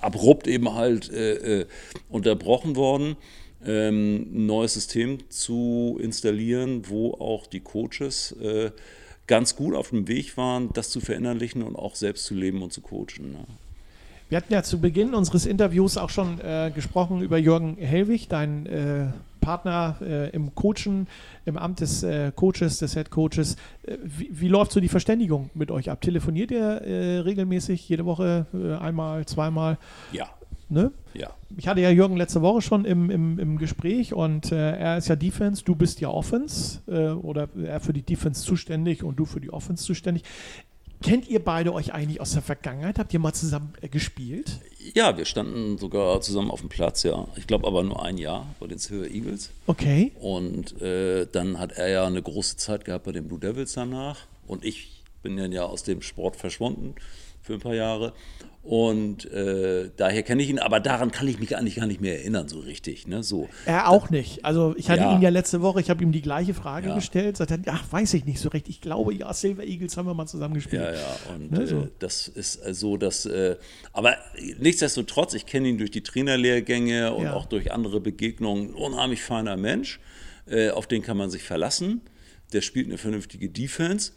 B: abrupt eben halt äh, äh, unterbrochen worden ähm, ein neues System zu installieren, wo auch die Coaches äh, ganz gut auf dem Weg waren, das zu verinnerlichen und auch selbst zu leben und zu coachen. Ne?
A: Wir hatten ja zu Beginn unseres Interviews auch schon äh, gesprochen über Jürgen Hellwig, dein äh, Partner äh, im Coachen, im Amt des äh, Coaches, des Head Coaches. Äh, wie, wie, läuft so die Verständigung mit euch ab? Telefoniert ihr äh, regelmäßig jede Woche einmal, zweimal?
B: Ja.
A: Ne?
B: Ja.
A: Ich hatte ja Jürgen letzte Woche schon im, im, im Gespräch und äh, er ist ja Defense, du bist ja Offense äh, oder er für die Defense zuständig und du für die Offense zuständig. Kennt ihr beide euch eigentlich aus der Vergangenheit? Habt ihr mal zusammen äh, gespielt?
B: Ja, wir standen sogar zusammen auf dem Platz, ja. Ich glaube aber nur ein Jahr bei den Silver Eagles.
A: Okay.
B: Und äh, dann hat er ja eine große Zeit gehabt bei den Blue Devils danach. Und ich bin dann ja aus dem Sport verschwunden für ein paar Jahre. Und äh, daher kenne ich ihn, aber daran kann ich mich eigentlich gar nicht mehr erinnern, so richtig. Ne? So.
A: Er auch nicht. Also ich hatte ja. ihn ja letzte Woche, ich habe ihm die gleiche Frage ja. gestellt, sagt er, ach, weiß ich nicht so recht. Ich glaube, ja, Silver Eagles haben wir mal zusammen gespielt.
B: Ja, ja, und ne, so. äh, das ist äh, so, dass, äh, aber nichtsdestotrotz, ich kenne ihn durch die Trainerlehrgänge und ja. auch durch andere Begegnungen, unheimlich feiner Mensch, äh, auf den kann man sich verlassen. Der spielt eine vernünftige Defense.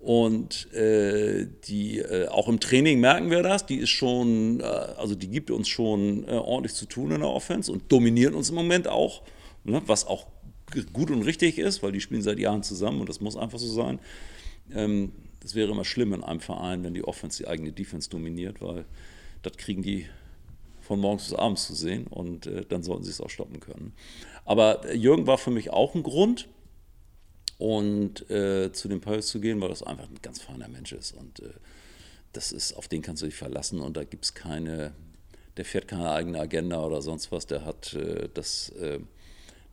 B: Und äh, die, äh, auch im Training merken wir das, die ist schon, äh, also die gibt uns schon äh, ordentlich zu tun in der Offense und dominiert uns im Moment auch, ne, was auch gut und richtig ist, weil die spielen seit Jahren zusammen und das muss einfach so sein. Ähm, das wäre immer schlimm in einem Verein, wenn die Offense die eigene Defense dominiert, weil das kriegen die von morgens bis abends zu sehen und äh, dann sollten sie es auch stoppen können. Aber äh, Jürgen war für mich auch ein Grund, und äh, zu den Pirates zu gehen, weil das einfach ein ganz feiner Mensch ist. Und äh, das ist, auf den kannst du dich verlassen. Und da gibt es keine, der fährt keine eigene Agenda oder sonst was, der hat äh, das, äh,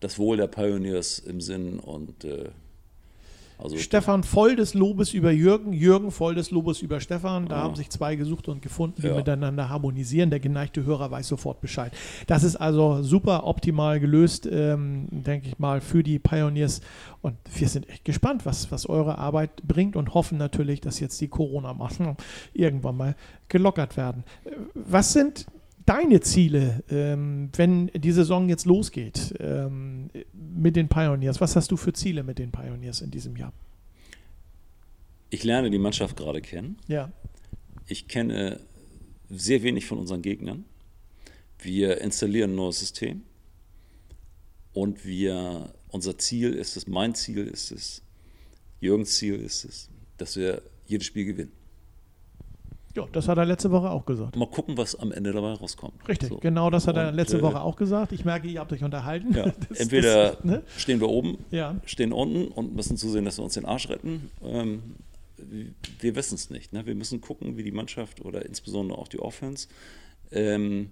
B: das Wohl der Pioneers im Sinn. Und äh,
A: also Stefan voll des Lobes über Jürgen, Jürgen voll des Lobes über Stefan. Da ah. haben sich zwei gesucht und gefunden, die ja. miteinander harmonisieren. Der geneigte Hörer weiß sofort Bescheid. Das ist also super optimal gelöst, ähm, denke ich mal, für die Pioneers. Und wir sind echt gespannt, was, was eure Arbeit bringt und hoffen natürlich, dass jetzt die Corona-Maßnahmen irgendwann mal gelockert werden. Was sind deine Ziele, ähm, wenn die Saison jetzt losgeht ähm, mit den Pioneers? Was hast du für Ziele mit den Pioneers in diesem Jahr?
B: Ich lerne die Mannschaft gerade kennen.
A: Ja.
B: Ich kenne sehr wenig von unseren Gegnern. Wir installieren ein neues System und wir, unser Ziel ist es, mein Ziel ist es, Jürgens Ziel ist es, dass wir jedes Spiel gewinnen.
A: Ja, das hat er letzte Woche auch gesagt.
B: Mal gucken, was am Ende dabei rauskommt.
A: Richtig, so. genau das hat er letzte äh, Woche auch gesagt. Ich merke, ihr habt euch unterhalten.
B: Ja. <laughs> Das, Entweder das, ne? stehen wir oben, ja. stehen unten und müssen zusehen, dass wir uns den Arsch retten. Ähm, wir wissen es nicht. Ne? Wir müssen gucken, wie die Mannschaft oder insbesondere auch die Offense ähm,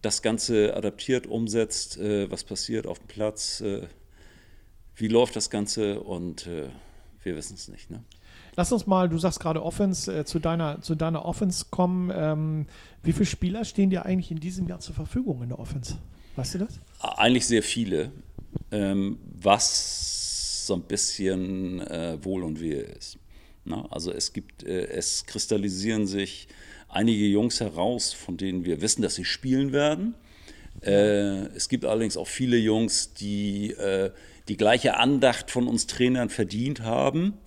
B: das Ganze adaptiert, umsetzt, äh, was passiert auf dem Platz, äh, wie läuft das Ganze und äh, wir wissen es nicht. Ne?
A: Lass uns mal, du sagst gerade Offense, äh, zu, deiner, zu deiner Offense kommen. Ähm, wie viele Spieler stehen dir eigentlich in diesem Jahr zur Verfügung in der Offense? Weißt du das?
B: Eigentlich sehr viele, ähm, was so ein bisschen äh, Wohl und Wehe ist. Na, also es gibt, äh, es kristallisieren sich einige Jungs heraus, von denen wir wissen, dass sie spielen werden. Äh, es gibt allerdings auch viele Jungs, die äh, die gleiche Andacht von uns Trainern verdient haben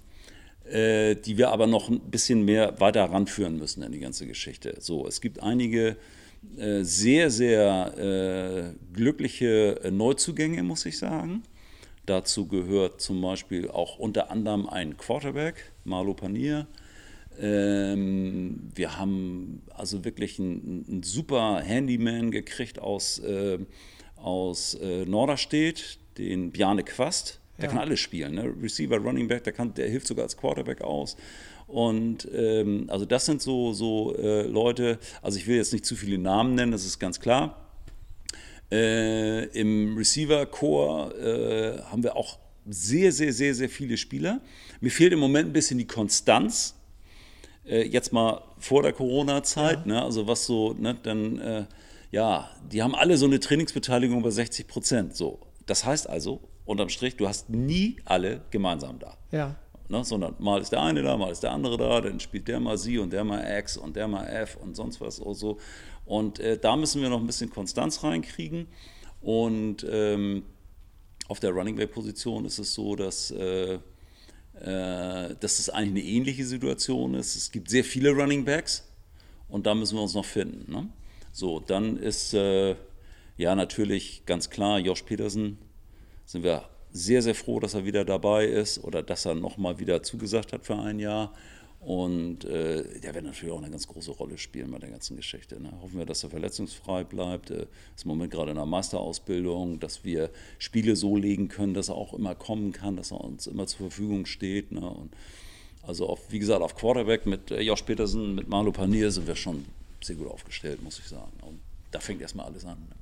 B: äh, die wir aber noch ein bisschen mehr weiter ranführen müssen in die ganze Geschichte. So, es gibt einige äh, sehr, sehr äh, glückliche äh, Neuzugänge, muss ich sagen. Dazu gehört zum Beispiel auch unter anderem ein Quarterback, Marlo Panier. Ähm, wir haben also wirklich einen, einen, super Handyman gekriegt aus, äh, aus äh, Norderstedt, den Bjarne Quast. Der ja. kann alles spielen. Ne? Receiver, Running Back, der, kann, der hilft sogar als Quarterback aus. Und ähm, also das sind so, so äh, Leute, also ich will jetzt nicht zu viele Namen nennen, das ist ganz klar. Äh, Im Receiver-Core äh, haben wir auch sehr, sehr, sehr, sehr viele Spieler. Mir fehlt im Moment ein bisschen die Konstanz. Äh, jetzt mal vor der Corona-Zeit, ja. ne? also was so, ne, dann, äh, ja, die haben alle so eine Trainingsbeteiligung bei 60 Prozent. So. Das heißt also, unterm Strich, du hast nie alle gemeinsam da.
A: Ja.
B: Ne, sondern mal ist der eine da, mal ist der andere da, dann spielt der mal sie und der mal X und der mal F und sonst was oder so. Und äh, da müssen wir noch ein bisschen Konstanz reinkriegen. Und ähm, auf der Running Back Position ist es so, dass, äh, äh, dass es eigentlich eine ähnliche Situation ist. Es gibt sehr viele Running Backs und da müssen wir uns noch finden. Ne? So, dann ist äh, ja natürlich ganz klar Josh Peterson sind wir sehr, sehr froh, dass er wieder dabei ist oder dass er nochmal wieder zugesagt hat für ein Jahr. Und äh, der wird natürlich auch eine ganz große Rolle spielen bei der ganzen Geschichte. Ne? Hoffen wir, dass er verletzungsfrei bleibt. Er ist im Moment gerade in der Masterausbildung, dass wir Spiele so legen können, dass er auch immer kommen kann, dass er uns immer zur Verfügung steht. Ne? Und also, auf, wie gesagt, auf Quarterback mit äh, Josh Petersen, mit Marlo Panier sind wir schon sehr gut aufgestellt, muss ich sagen. Und da fängt erstmal alles an. Ne?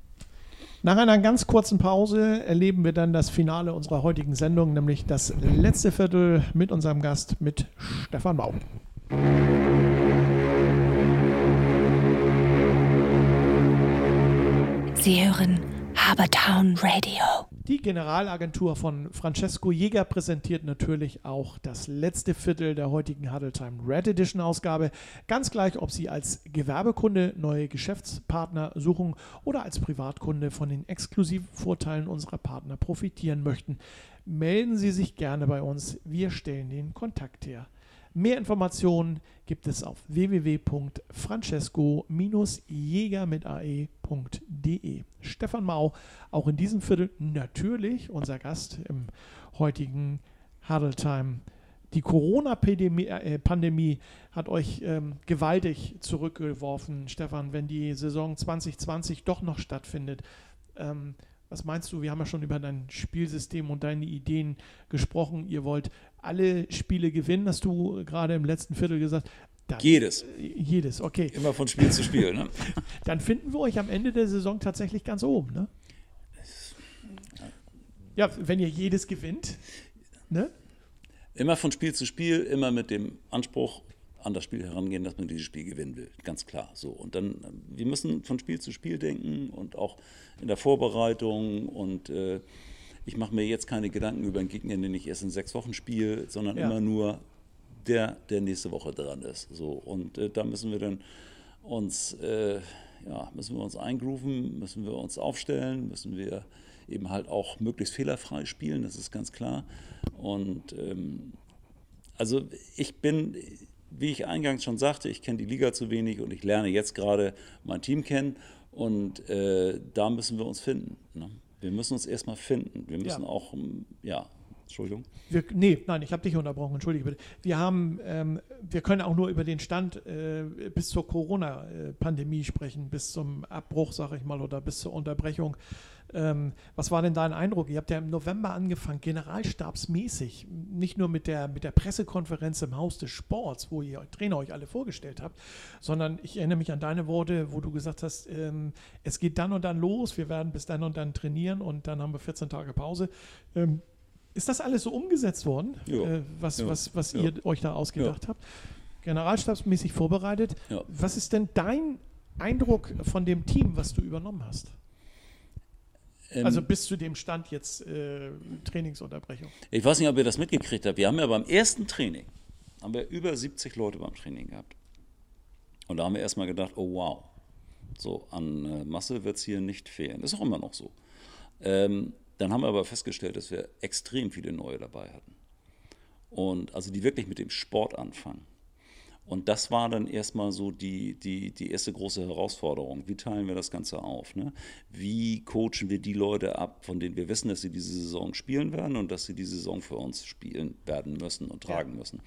A: Nach einer ganz kurzen Pause erleben wir dann das Finale unserer heutigen Sendung, nämlich das letzte Viertel mit unserem Gast, mit Stefan Bau.
C: Sie hören Habertown Radio.
A: Die Generalagentur von Francesco Jäger präsentiert natürlich auch das letzte Viertel der heutigen Huddle Red Edition Ausgabe. Ganz gleich, ob Sie als Gewerbekunde neue Geschäftspartner suchen oder als Privatkunde von den exklusiven Vorteilen unserer Partner profitieren möchten, melden Sie sich gerne bei uns. Wir stellen den Kontakt her. Mehr Informationen gibt es auf www.francesco-jäger mit ae.de. Stefan Mau, auch in diesem Viertel natürlich unser Gast im heutigen Huddle Time. Die Corona-Pandemie äh, hat euch ähm, gewaltig zurückgeworfen, Stefan, wenn die Saison 2020 doch noch stattfindet. Ähm, was meinst du? Wir haben ja schon über dein Spielsystem und deine Ideen gesprochen. Ihr wollt alle Spiele gewinnen, hast du gerade im letzten Viertel gesagt.
B: Dann, jedes.
A: Jedes, okay.
B: Immer von Spiel zu Spiel. Ne? <laughs>
A: Dann finden wir euch am Ende der Saison tatsächlich ganz oben. Ne? Ja, wenn ihr jedes gewinnt. Ne?
B: Immer von Spiel zu Spiel, immer mit dem Anspruch, an das Spiel herangehen, dass man dieses Spiel gewinnen will. Ganz klar. So. Und dann, wir müssen von Spiel zu Spiel denken und auch in der Vorbereitung. Und äh, ich mache mir jetzt keine Gedanken über einen Gegner, den ich erst in sechs Wochen spiele, sondern ja. immer nur der, der nächste Woche dran ist. So. Und äh, da müssen wir dann uns, äh, ja, müssen wir uns eingrooven, müssen wir uns aufstellen, müssen wir eben halt auch möglichst fehlerfrei spielen, das ist ganz klar. Und ähm, also ich bin, wie ich eingangs schon sagte, ich kenne die Liga zu wenig und ich lerne jetzt gerade mein Team kennen und äh, da müssen wir uns finden. Ne? Wir müssen uns erstmal finden. Wir müssen ja. auch, ähm, ja, Entschuldigung.
A: Wir, nee, nein, ich habe dich unterbrochen, entschuldige bitte. Wir haben, ähm, wir können auch nur über den Stand äh, bis zur Corona-Pandemie sprechen, bis zum Abbruch, sage ich mal, oder bis zur Unterbrechung. Ähm, was war denn dein Eindruck? Ihr habt ja im November angefangen, generalstabsmäßig, nicht nur mit der, mit der Pressekonferenz im Haus des Sports, wo ihr Trainer euch alle vorgestellt habt, sondern ich erinnere mich an deine Worte, wo du gesagt hast, ähm, es geht dann und dann los, wir werden bis dann und dann trainieren und dann haben wir 14 Tage Pause. Ähm, ist das alles so umgesetzt worden, äh, was, ja. was, was ja. ihr euch da ausgedacht habt? Generalstabsmäßig vorbereitet. Was ist denn dein Eindruck von dem Team, was du übernommen hast? Ähm, also bis zu dem Stand jetzt äh, Trainingsunterbrechung.
B: Ich weiß nicht, ob ihr das mitgekriegt habt. Wir haben ja beim ersten Training, haben wir über 70 Leute beim Training gehabt. Und da haben wir erstmal gedacht, oh wow, so an äh, Masse wird es hier nicht fehlen. Das ist auch immer noch so. Ähm, dann haben wir aber festgestellt, dass wir extrem viele neue dabei hatten. Und also die wirklich mit dem Sport anfangen. Und das war dann erstmal so die, die, die erste große Herausforderung. Wie teilen wir das Ganze auf? Ne? Wie coachen wir die Leute ab, von denen wir wissen, dass sie diese Saison spielen werden und dass sie diese Saison für uns spielen werden müssen und tragen ja. müssen?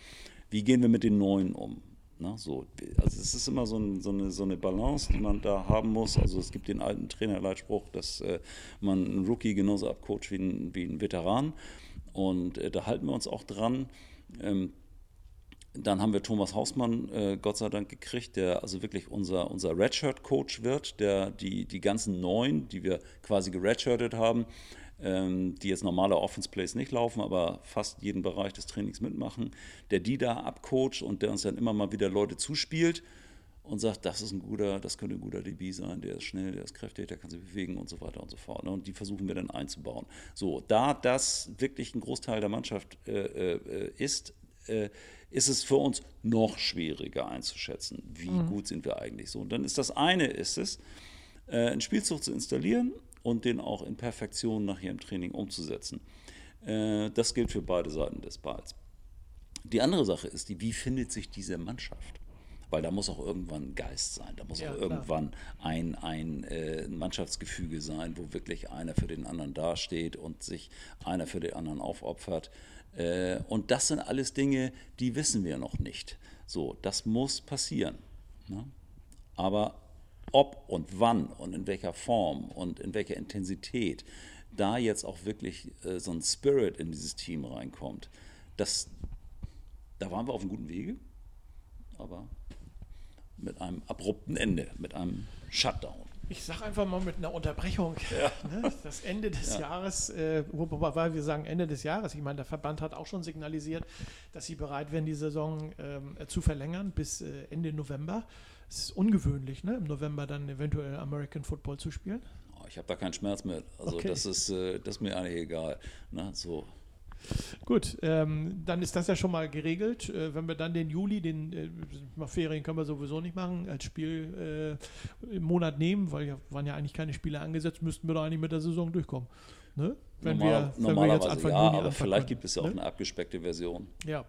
B: Wie gehen wir mit den Neuen um? Ne, so, also es ist immer so, ein, so, eine, so, eine, Balance, die man da haben muss. Also es gibt den alten Trainerleitspruch, dass äh, man einen Rookie genauso abcoacht wie ein, wie Veteran. Und äh, da halten wir uns auch dran. Ähm, dann haben wir Thomas Hausmann, äh, Gott sei Dank, gekriegt, der also wirklich unser, unser Redshirt-Coach wird, der die, die ganzen Neuen, die wir quasi geredshirtet haben, ähm, die jetzt normale Offense-Plays nicht laufen, aber fast jeden Bereich des Trainings mitmachen, der die da abcoacht und der uns dann immer mal wieder Leute zuspielt und sagt, das ist ein guter, das könnte ein guter DB sein, der ist schnell, der ist kräftig, der kann sich bewegen und so weiter und so fort. Ne? Und die versuchen wir dann einzubauen. So, da das wirklich ein Großteil der Mannschaft äh, äh, ist, äh, ist es für uns noch schwieriger einzuschätzen, wie mhm. gut sind wir eigentlich so. Und dann ist das eine, ist es, äh, einen Spielzug zu installieren und den auch in Perfektion nachher im Training umzusetzen. Äh, das gilt für beide Seiten des Balls. Die andere Sache ist die, wie findet sich diese Mannschaft? Weil da muss auch irgendwann Geist sein, da muss ja, auch irgendwann ein, ein äh, Mannschaftsgefüge sein, wo wirklich einer für den anderen dasteht und sich einer für den anderen aufopfert. Äh, und das sind alles Dinge, die wissen wir noch nicht. So, das muss passieren. Ne? Aber ob und wann und in welcher Form und in welcher Intensität da jetzt auch wirklich äh, so ein Spirit in dieses Team reinkommt, das, da waren wir auf einem guten Wege, aber mit einem abrupten Ende, mit einem Shutdown.
A: Ich sage einfach mal mit einer Unterbrechung. Ja. <laughs> Ne? Das Ende des ja. Jahres, äh, wobei wir sagen Ende des Jahres. Ich meine, der Verband hat auch schon signalisiert, dass sie bereit wären, die Saison ähm, zu verlängern bis äh, Ende November. Es ist ungewöhnlich, ne? im November dann eventuell American Football zu spielen.
B: Oh, ich habe da keinen Schmerz mit. Also okay. das, ist, äh, das ist mir eigentlich egal. Ne? So,
A: Gut, ähm, dann ist das ja schon mal geregelt. Äh, wenn wir dann den Juli, den äh, Ferien können wir sowieso nicht machen, als Spiel äh, im Monat nehmen, weil ja waren ja eigentlich keine Spiele angesetzt, müssten wir da eigentlich mit der Saison durchkommen. Ne?
B: Wenn Normal, wir, wenn normalerweise wir jetzt Anfang ja, Juni aber vielleicht gibt es ja auch ne? eine abgespeckte Version.
A: Ja.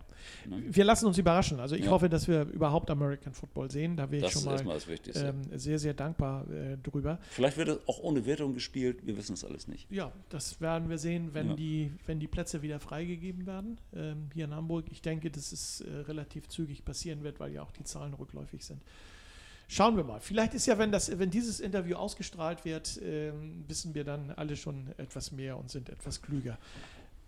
A: Ne? Wir lassen uns überraschen. Also ich ja. hoffe, dass wir überhaupt American Football sehen. Da wäre ich schon mal ähm, sehr, sehr dankbar äh, drüber.
B: Vielleicht wird es auch ohne Wertung gespielt. Wir wissen es alles nicht.
A: Ja, das werden wir sehen, wenn, ja. die, wenn die Plätze wieder freigegeben werden ähm, hier in Hamburg. Ich denke, dass es äh, relativ zügig passieren wird, weil ja auch die Zahlen rückläufig sind. Schauen wir mal. Vielleicht ist ja, wenn, das, wenn dieses Interview ausgestrahlt wird, äh, wissen wir dann alle schon etwas mehr und sind etwas klüger.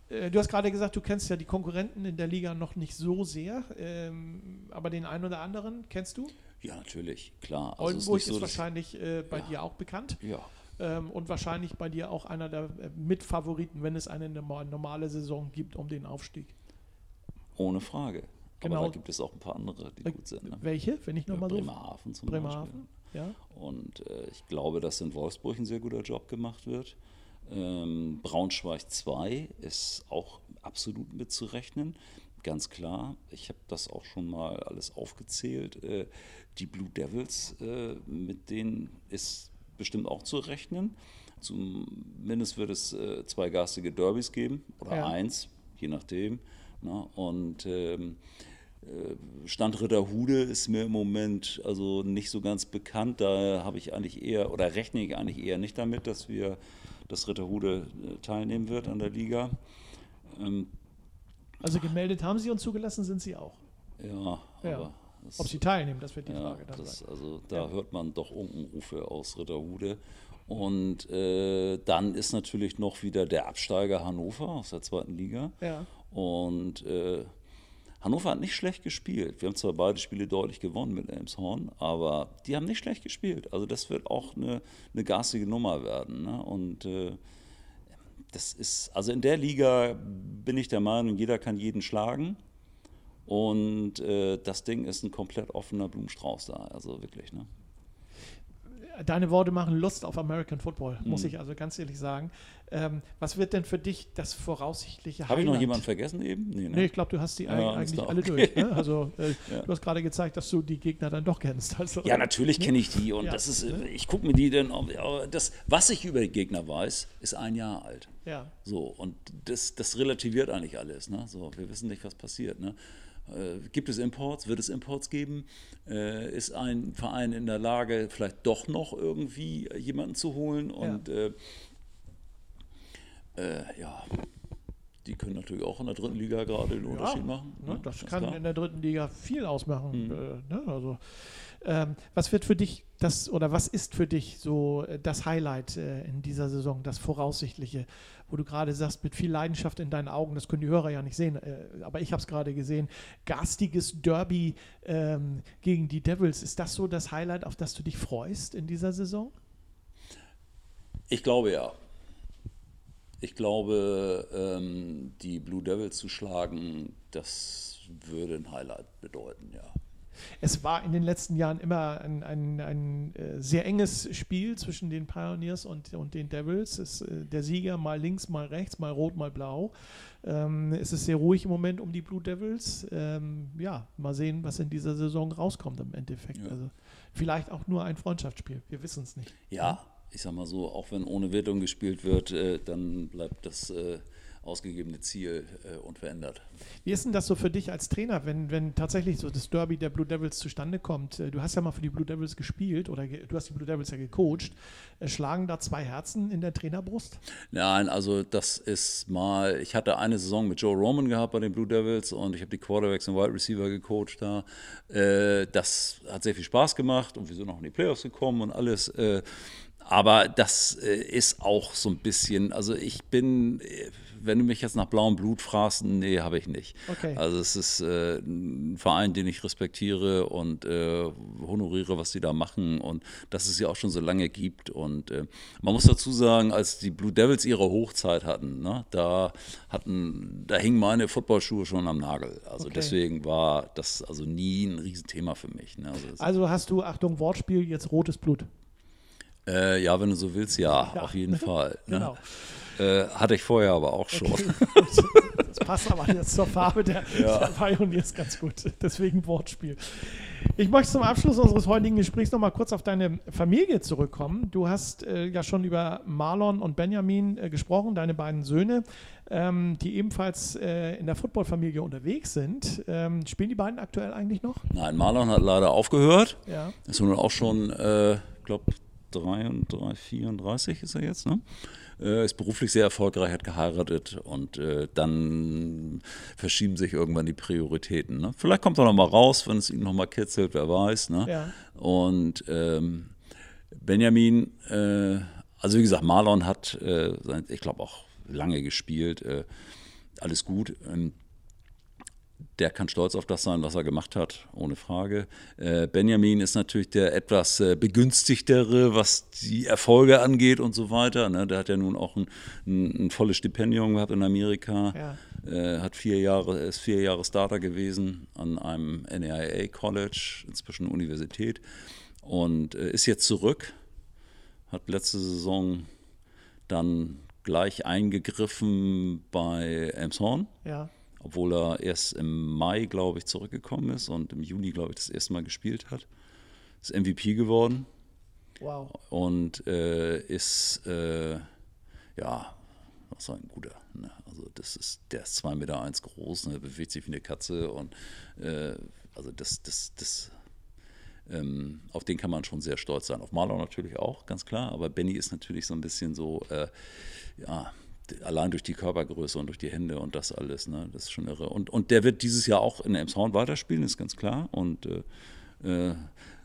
A: Äh, du hast gerade gesagt, du kennst ja die Konkurrenten in der Liga noch nicht so sehr, ähm, aber den einen oder anderen kennst du?
B: Ja, natürlich, klar.
A: Also Oldenburg ist, so, ist wahrscheinlich äh, bei ja. dir auch bekannt.
B: Ja.
A: Ähm, und wahrscheinlich bei dir auch einer der äh, Mitfavoriten, wenn es eine normale Saison gibt um den Aufstieg.
B: Ohne Frage. Genau. Aber da gibt es auch ein paar andere, die gut sind.
A: Ne? Welche, wenn ich nochmal
B: ja, so? Bremerhaven zum
A: Bremerhaven,
B: Beispiel. Ja. Und äh, ich glaube, dass in Wolfsburg ein sehr guter Job gemacht wird. Ähm, Braunschweig 2 ist auch absolut mitzurechnen. Ganz klar, ich habe das auch schon mal alles aufgezählt. Äh, die Blue Devils, äh, mit denen ist bestimmt auch zu rechnen. Zumindest wird es äh, zwei garstige Derbys geben oder ja. eins, je nachdem. Na, ne? und ähm, äh, Stand Ritterhude ist mir im Moment also nicht so ganz bekannt. Da habe ich eigentlich eher oder rechne ich eigentlich eher nicht damit, dass wir dass Ritterhude äh, teilnehmen wird an der Liga.
A: Ähm, also gemeldet haben Sie und zugelassen sind Sie auch.
B: Ja,
A: ja. aber ob Sie teilnehmen, das wird die
B: ja,
A: Frage
B: dann das. Also da ja. hört man doch Unkenrufe aus Ritterhude. Und äh, dann ist natürlich noch wieder der Absteiger Hannover aus der zweiten Liga.
A: Ja.
B: Und äh, Hannover hat nicht schlecht gespielt. Wir haben zwar beide Spiele deutlich gewonnen mit Elmshorn, aber die haben nicht schlecht gespielt. Also das wird auch eine, eine garstige Nummer werden. Ne? Und äh, das ist, also in der Liga bin ich der Meinung, jeder kann jeden schlagen. Und äh, das Ding ist ein komplett offener Blumenstrauß da, also wirklich. Ne?
A: Deine Worte machen Lust auf American Football, mhm. muss ich also ganz ehrlich sagen. Ähm, was wird denn für dich das voraussichtliche
B: Habe ich noch jemanden vergessen eben?
A: Nee, ne? nee ich glaube, du hast die ja, eigentlich alle <laughs> durch. Ne? Also äh, ja. du hast gerade gezeigt, dass du die Gegner dann doch kennst. Also,
B: ja, natürlich ne? kenne ich die und ja. das ist, ne? ich gucke mir die dann, das, was ich über die Gegner weiß, ist ein Jahr alt.
A: Ja.
B: So, und das, das relativiert eigentlich alles. Ne? So, wir wissen nicht, was passiert. Ne? Äh, gibt es Imports? Wird es Imports geben? Äh, ist ein Verein in der Lage, vielleicht doch noch irgendwie jemanden zu holen? Und ja, äh, äh ja die können natürlich auch in der dritten Liga gerade den Unterschied machen.
A: Ne, ne das kann klar. in der dritten Liga viel ausmachen. Mhm. Äh, ne? Also, ähm, was wird für dich das oder was ist für dich so das Highlight äh, in dieser Saison, das voraussichtliche, wo du gerade sagst, mit viel Leidenschaft in deinen Augen, das können die Hörer ja nicht sehen, äh, aber ich habe es gerade gesehen, garstiges Derby ähm, gegen die Devils. Ist das so das Highlight, auf das du dich freust in dieser Saison?
B: Ich glaube ja. Ich glaube, ähm, die Blue Devils zu schlagen, das würde ein Highlight bedeuten, ja.
A: Es war in den letzten Jahren immer ein, ein, ein äh, sehr enges Spiel zwischen den Pioneers und, und den Devils. Es, äh, der Sieger mal links, mal rechts, mal rot, mal blau. Ähm, es ist sehr ruhig im Moment um die Blue Devils. Ähm, ja, mal sehen, was in dieser Saison rauskommt im Endeffekt. Ja. Also vielleicht auch nur ein Freundschaftsspiel. Wir wissen es nicht.
B: Ja, ich sag mal so, auch wenn ohne Wertung gespielt wird, äh, dann bleibt das äh, ausgegebene Ziel äh, unverändert.
A: Wie ist denn das so für dich als Trainer, wenn, wenn tatsächlich so das Derby der Blue Devils zustande kommt? Äh, du hast ja mal für die Blue Devils gespielt oder du hast die Blue Devils ja gecoacht. Äh, schlagen da zwei Herzen in der Trainerbrust?
B: Nein, also das ist mal, ich hatte eine Saison mit Joe Roman gehabt bei den Blue Devils und ich habe die Quarterbacks und Wide Receiver gecoacht da. Äh, das hat sehr viel Spaß gemacht und wir sind auch in die Playoffs gekommen und alles. Äh, aber das äh, ist auch so ein bisschen, also ich bin, wenn du mich jetzt nach blauem Blut fragst, nee, habe ich nicht. Okay. Also es ist äh, ein Verein, den ich respektiere und äh, honoriere, was die da machen und dass es ja auch schon so lange gibt. Und äh, man muss dazu sagen, als die Blue Devils ihre Hochzeit hatten, ne, da hatten, da hingen meine Footballschuhe schon am Nagel. Also okay. deswegen war das also nie ein Riesenthema für mich. Ne?
A: Also, also hast du, Achtung, Wortspiel, jetzt rotes Blut.
B: Äh, ja, wenn du so willst, ja, ja. auf jeden <laughs> Fall. Ne? genau. Äh, hatte ich vorher aber auch schon. Okay, <laughs>
A: das passt aber jetzt zur Farbe der, ja. der Pioneers ganz gut. Deswegen Wortspiel. Ich möchte zum Abschluss unseres heutigen Gesprächs noch mal kurz auf deine Familie zurückkommen. Du hast äh, ja schon über Marlon und Benjamin äh, gesprochen, deine beiden Söhne, ähm, die ebenfalls äh, in der Footballfamilie unterwegs sind. Ähm, spielen die beiden aktuell eigentlich noch?
B: Nein, Marlon hat leider aufgehört. Ja. Ist nun auch schon, äh, ich glaube, 33, 34 ist er jetzt, ne? Äh, ist beruflich sehr erfolgreich, hat geheiratet und äh, dann verschieben sich irgendwann die Prioritäten. Ne? Vielleicht kommt er noch mal raus, wenn es ihn noch mal kitzelt, wer weiß. Ne? Ja. Und ähm, Benjamin, äh, also wie gesagt, Marlon hat, äh, ich glaube auch lange gespielt, äh, alles gut. Ähm, der kann stolz auf das sein, was er gemacht hat, ohne Frage. Äh, Benjamin ist natürlich der etwas äh, begünstigtere, was die Erfolge angeht und so weiter. Ne? Der hat ja nun auch ein, ein, ein volles Stipendium gehabt in Amerika. Ja. Äh, hat vier Jahre, ist vier Jahre Starter gewesen an einem NAIA College, inzwischen Universität. Und ist jetzt zurück. Hat letzte Saison dann gleich eingegriffen bei Elmshorn. Ja obwohl er erst im Mai, glaube ich, zurückgekommen ist und im Juni, glaube ich, das erste Mal gespielt hat. Ist MVP geworden. Wow. Und äh, ist, äh, ja, was ein guter. Ne? Also das ist, der ist 2,1 Meter eins groß, ne? bewegt sich wie eine Katze und äh, also das, das, das, ähm, auf den kann man schon sehr stolz sein. Auf Marlon natürlich auch, ganz klar, aber Benny ist natürlich so ein bisschen so, äh, ja, allein durch die Körpergröße und durch die Hände und das alles, ne, das ist schon irre. Und, und der wird dieses Jahr auch in Emshorn weiterspielen, ist ganz klar. Und äh, äh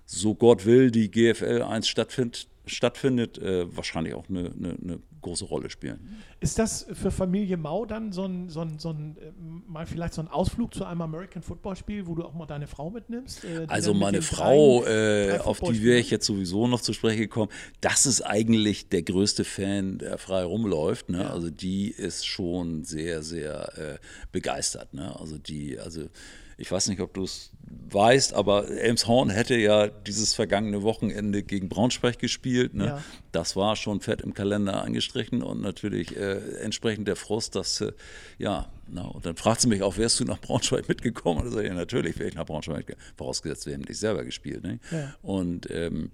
B: so Gott will, die GFL 1 stattfindet, stattfindet, äh, wahrscheinlich auch eine, eine, eine, große Rolle spielen.
A: Ist das für Familie Mau dann so ein, so ein, so ein äh, mal vielleicht so ein Ausflug zu einem American Football Spiel, wo du auch mal deine Frau mitnimmst?
B: Äh, also meine Frau, drei, drei äh, auf die wäre ich jetzt sowieso noch zu sprechen gekommen, das ist eigentlich der größte Fan, der frei rumläuft. Ne? Ja. Also die ist schon sehr, sehr äh, begeistert. Ne? Also die, also ich weiß nicht, ob du es weißt, aber Elmshorn hätte ja dieses vergangene Wochenende gegen Braunschweig gespielt. Ne? Ja. Das war schon fett im Kalender angestrichen und natürlich äh, entsprechend der Frust, dass, äh, ja, na, und dann fragt sie mich auch, wärst du nach Braunschweig <laughs> mitgekommen? Und ich sage, ja, natürlich wäre ich nach Braunschweig mitgekommen, vorausgesetzt, wir hätten nicht selber gespielt. Ne? Ja. Und ähm,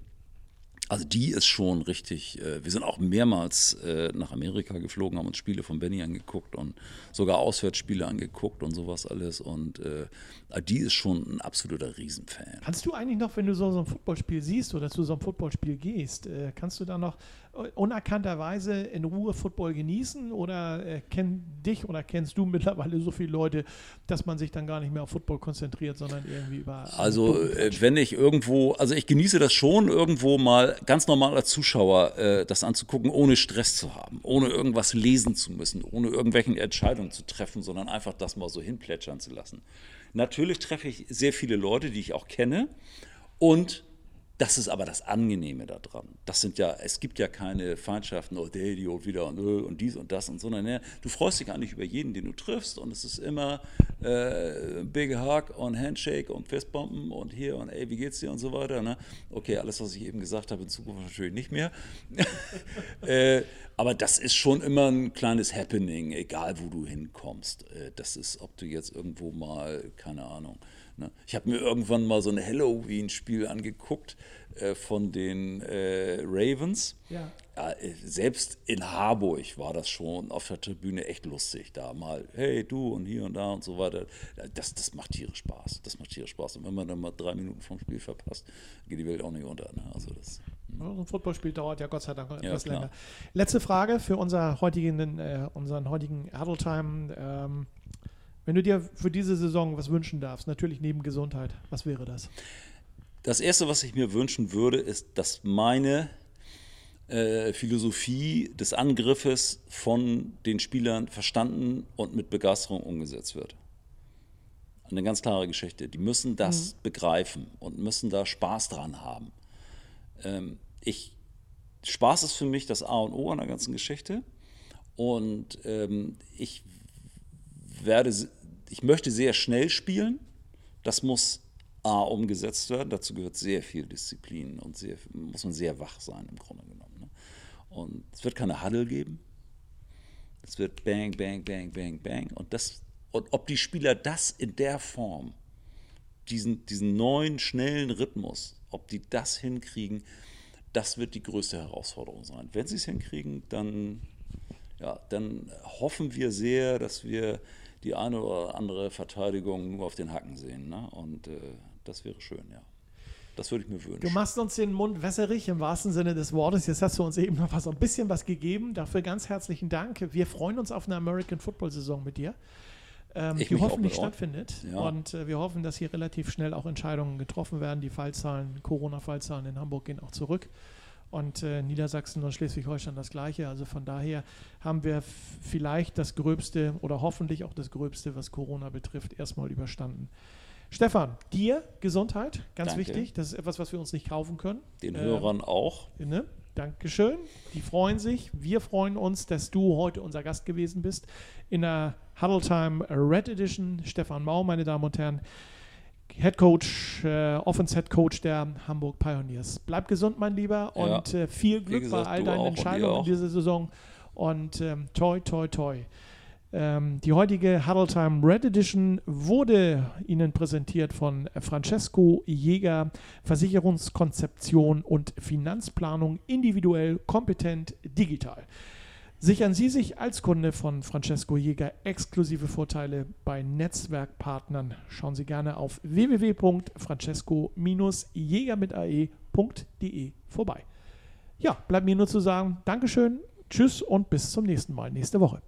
B: Also die ist schon richtig. Äh, wir sind auch mehrmals äh, nach Amerika geflogen, haben uns Spiele von Benny angeguckt und sogar Auswärtsspiele angeguckt und sowas alles. Und äh, die ist schon ein absoluter Riesenfan.
A: Kannst du eigentlich noch, wenn du so, so ein Footballspiel siehst oder zu so einem Footballspiel gehst, äh, kannst du da noch unerkannterweise in Ruhe Football genießen oder äh, kennen dich oder kennst du mittlerweile so viele Leute, dass man sich dann gar nicht mehr auf Football konzentriert, sondern irgendwie über.
B: Also, äh, wenn ich irgendwo, also ich genieße das schon, irgendwo mal ganz normal als Zuschauer äh, das anzugucken, ohne Stress zu haben, ohne irgendwas lesen zu müssen, ohne irgendwelche Entscheidungen zu treffen, sondern einfach das mal so hinplätschern zu lassen. Natürlich treffe ich sehr viele Leute, die ich auch kenne und das ist aber das Angenehme daran. Das sind ja, es gibt ja keine Feindschaften, oh, der Idiot wieder und, äh, und dies und das und so. Ne? Du freust dich eigentlich über jeden, den du triffst und es ist immer äh, Big Hug und Handshake und Fistbomben und hier und ey, wie geht's dir und so weiter. Ne? Okay, alles, was ich eben gesagt habe, in Zukunft natürlich nicht mehr. <laughs> äh, aber das ist schon immer ein kleines Happening, egal wo du hinkommst. Äh, das ist, ob du jetzt irgendwo mal, keine Ahnung, Ne? Ich habe mir irgendwann mal so ein Halloween-Spiel angeguckt äh, von den äh, Ravens. Ja. Ja, äh, selbst in Harburg war das schon auf der Tribüne echt lustig. Da mal, hey, du und hier und da und so weiter. Das, das macht tierisch Spaß. Das macht tierisch Spaß. Und wenn man dann mal drei Minuten vom Spiel verpasst, geht die Welt auch nicht unter. Ne? Also das,
A: hm. ein Footballspiel dauert ja Gott sei Dank etwas ja, länger. Letzte Frage für unser heutigen, äh, unseren heutigen Huddle Time. Ähm, wenn du dir für diese Saison was wünschen darfst, natürlich neben Gesundheit, was wäre das?
B: Das Erste, was ich mir wünschen würde, ist, dass meine äh, Philosophie des Angriffes von den Spielern verstanden und mit Begeisterung umgesetzt wird. Eine ganz klare Geschichte. Die müssen das mhm. begreifen und müssen da Spaß dran haben. Ähm, ich, Spaß ist für mich das A und O an der ganzen Geschichte. Und ähm, ich werde, ich möchte sehr schnell spielen. Das muss A umgesetzt werden. Dazu gehört sehr viel Disziplin und sehr, muss man sehr wach sein im Grunde genommen. Ne? Und es wird keine Huddle geben. Es wird Bang, Bang, Bang, Bang, Bang. Und, das, und ob die Spieler das in der Form, diesen, diesen neuen, schnellen Rhythmus, ob die das hinkriegen, das wird die größte Herausforderung sein. Wenn sie es hinkriegen, dann, ja, dann hoffen wir sehr, dass wir die eine oder andere Verteidigung nur auf den Hacken sehen. Ne? Und äh, das wäre schön, ja. Das würde ich mir wünschen.
A: Du machst uns den Mund wässerig im wahrsten Sinne des Wortes. Jetzt hast du uns eben noch was, ein bisschen was gegeben. Dafür ganz herzlichen Dank. Wir freuen uns auf eine American Football Saison mit dir. Ähm, die hoffentlich stattfindet. Ja. Und äh, wir hoffen, dass hier relativ schnell auch Entscheidungen getroffen werden. Die Fallzahlen, Corona-Fallzahlen in Hamburg gehen auch zurück und äh, Niedersachsen und Schleswig-Holstein das gleiche. Also von daher haben wir vielleicht das Gröbste oder hoffentlich auch das Gröbste, was Corona betrifft, erstmal überstanden. Stefan, dir Gesundheit, ganz Danke. wichtig. Das ist etwas, was wir uns nicht kaufen können.
B: Den ähm, Hörern auch.
A: Ne? Dankeschön. Die freuen sich. Wir freuen uns, dass du heute unser Gast gewesen bist in der Huddle Time Red Edition. Stefan Mau, meine Damen und Herren. Head Coach, äh, Offense Head Coach der Hamburg Pioneers. Bleib gesund, mein Lieber, und ja. äh, viel Glück gesagt, bei all deinen Entscheidungen in dieser Saison. Und ähm, toi, toi, toi. Ähm, die heutige Huddle Time Red Edition wurde Ihnen präsentiert von Francesco Jäger, Versicherungskonzeption und Finanzplanung individuell, kompetent, digital. Sichern Sie sich als Kunde von Francesco Jäger exklusive Vorteile bei Netzwerkpartnern. Schauen Sie gerne auf www.francesco-jäger mit ae.de vorbei. Ja, bleibt mir nur zu sagen, Dankeschön, Tschüss und bis zum nächsten Mal nächste Woche.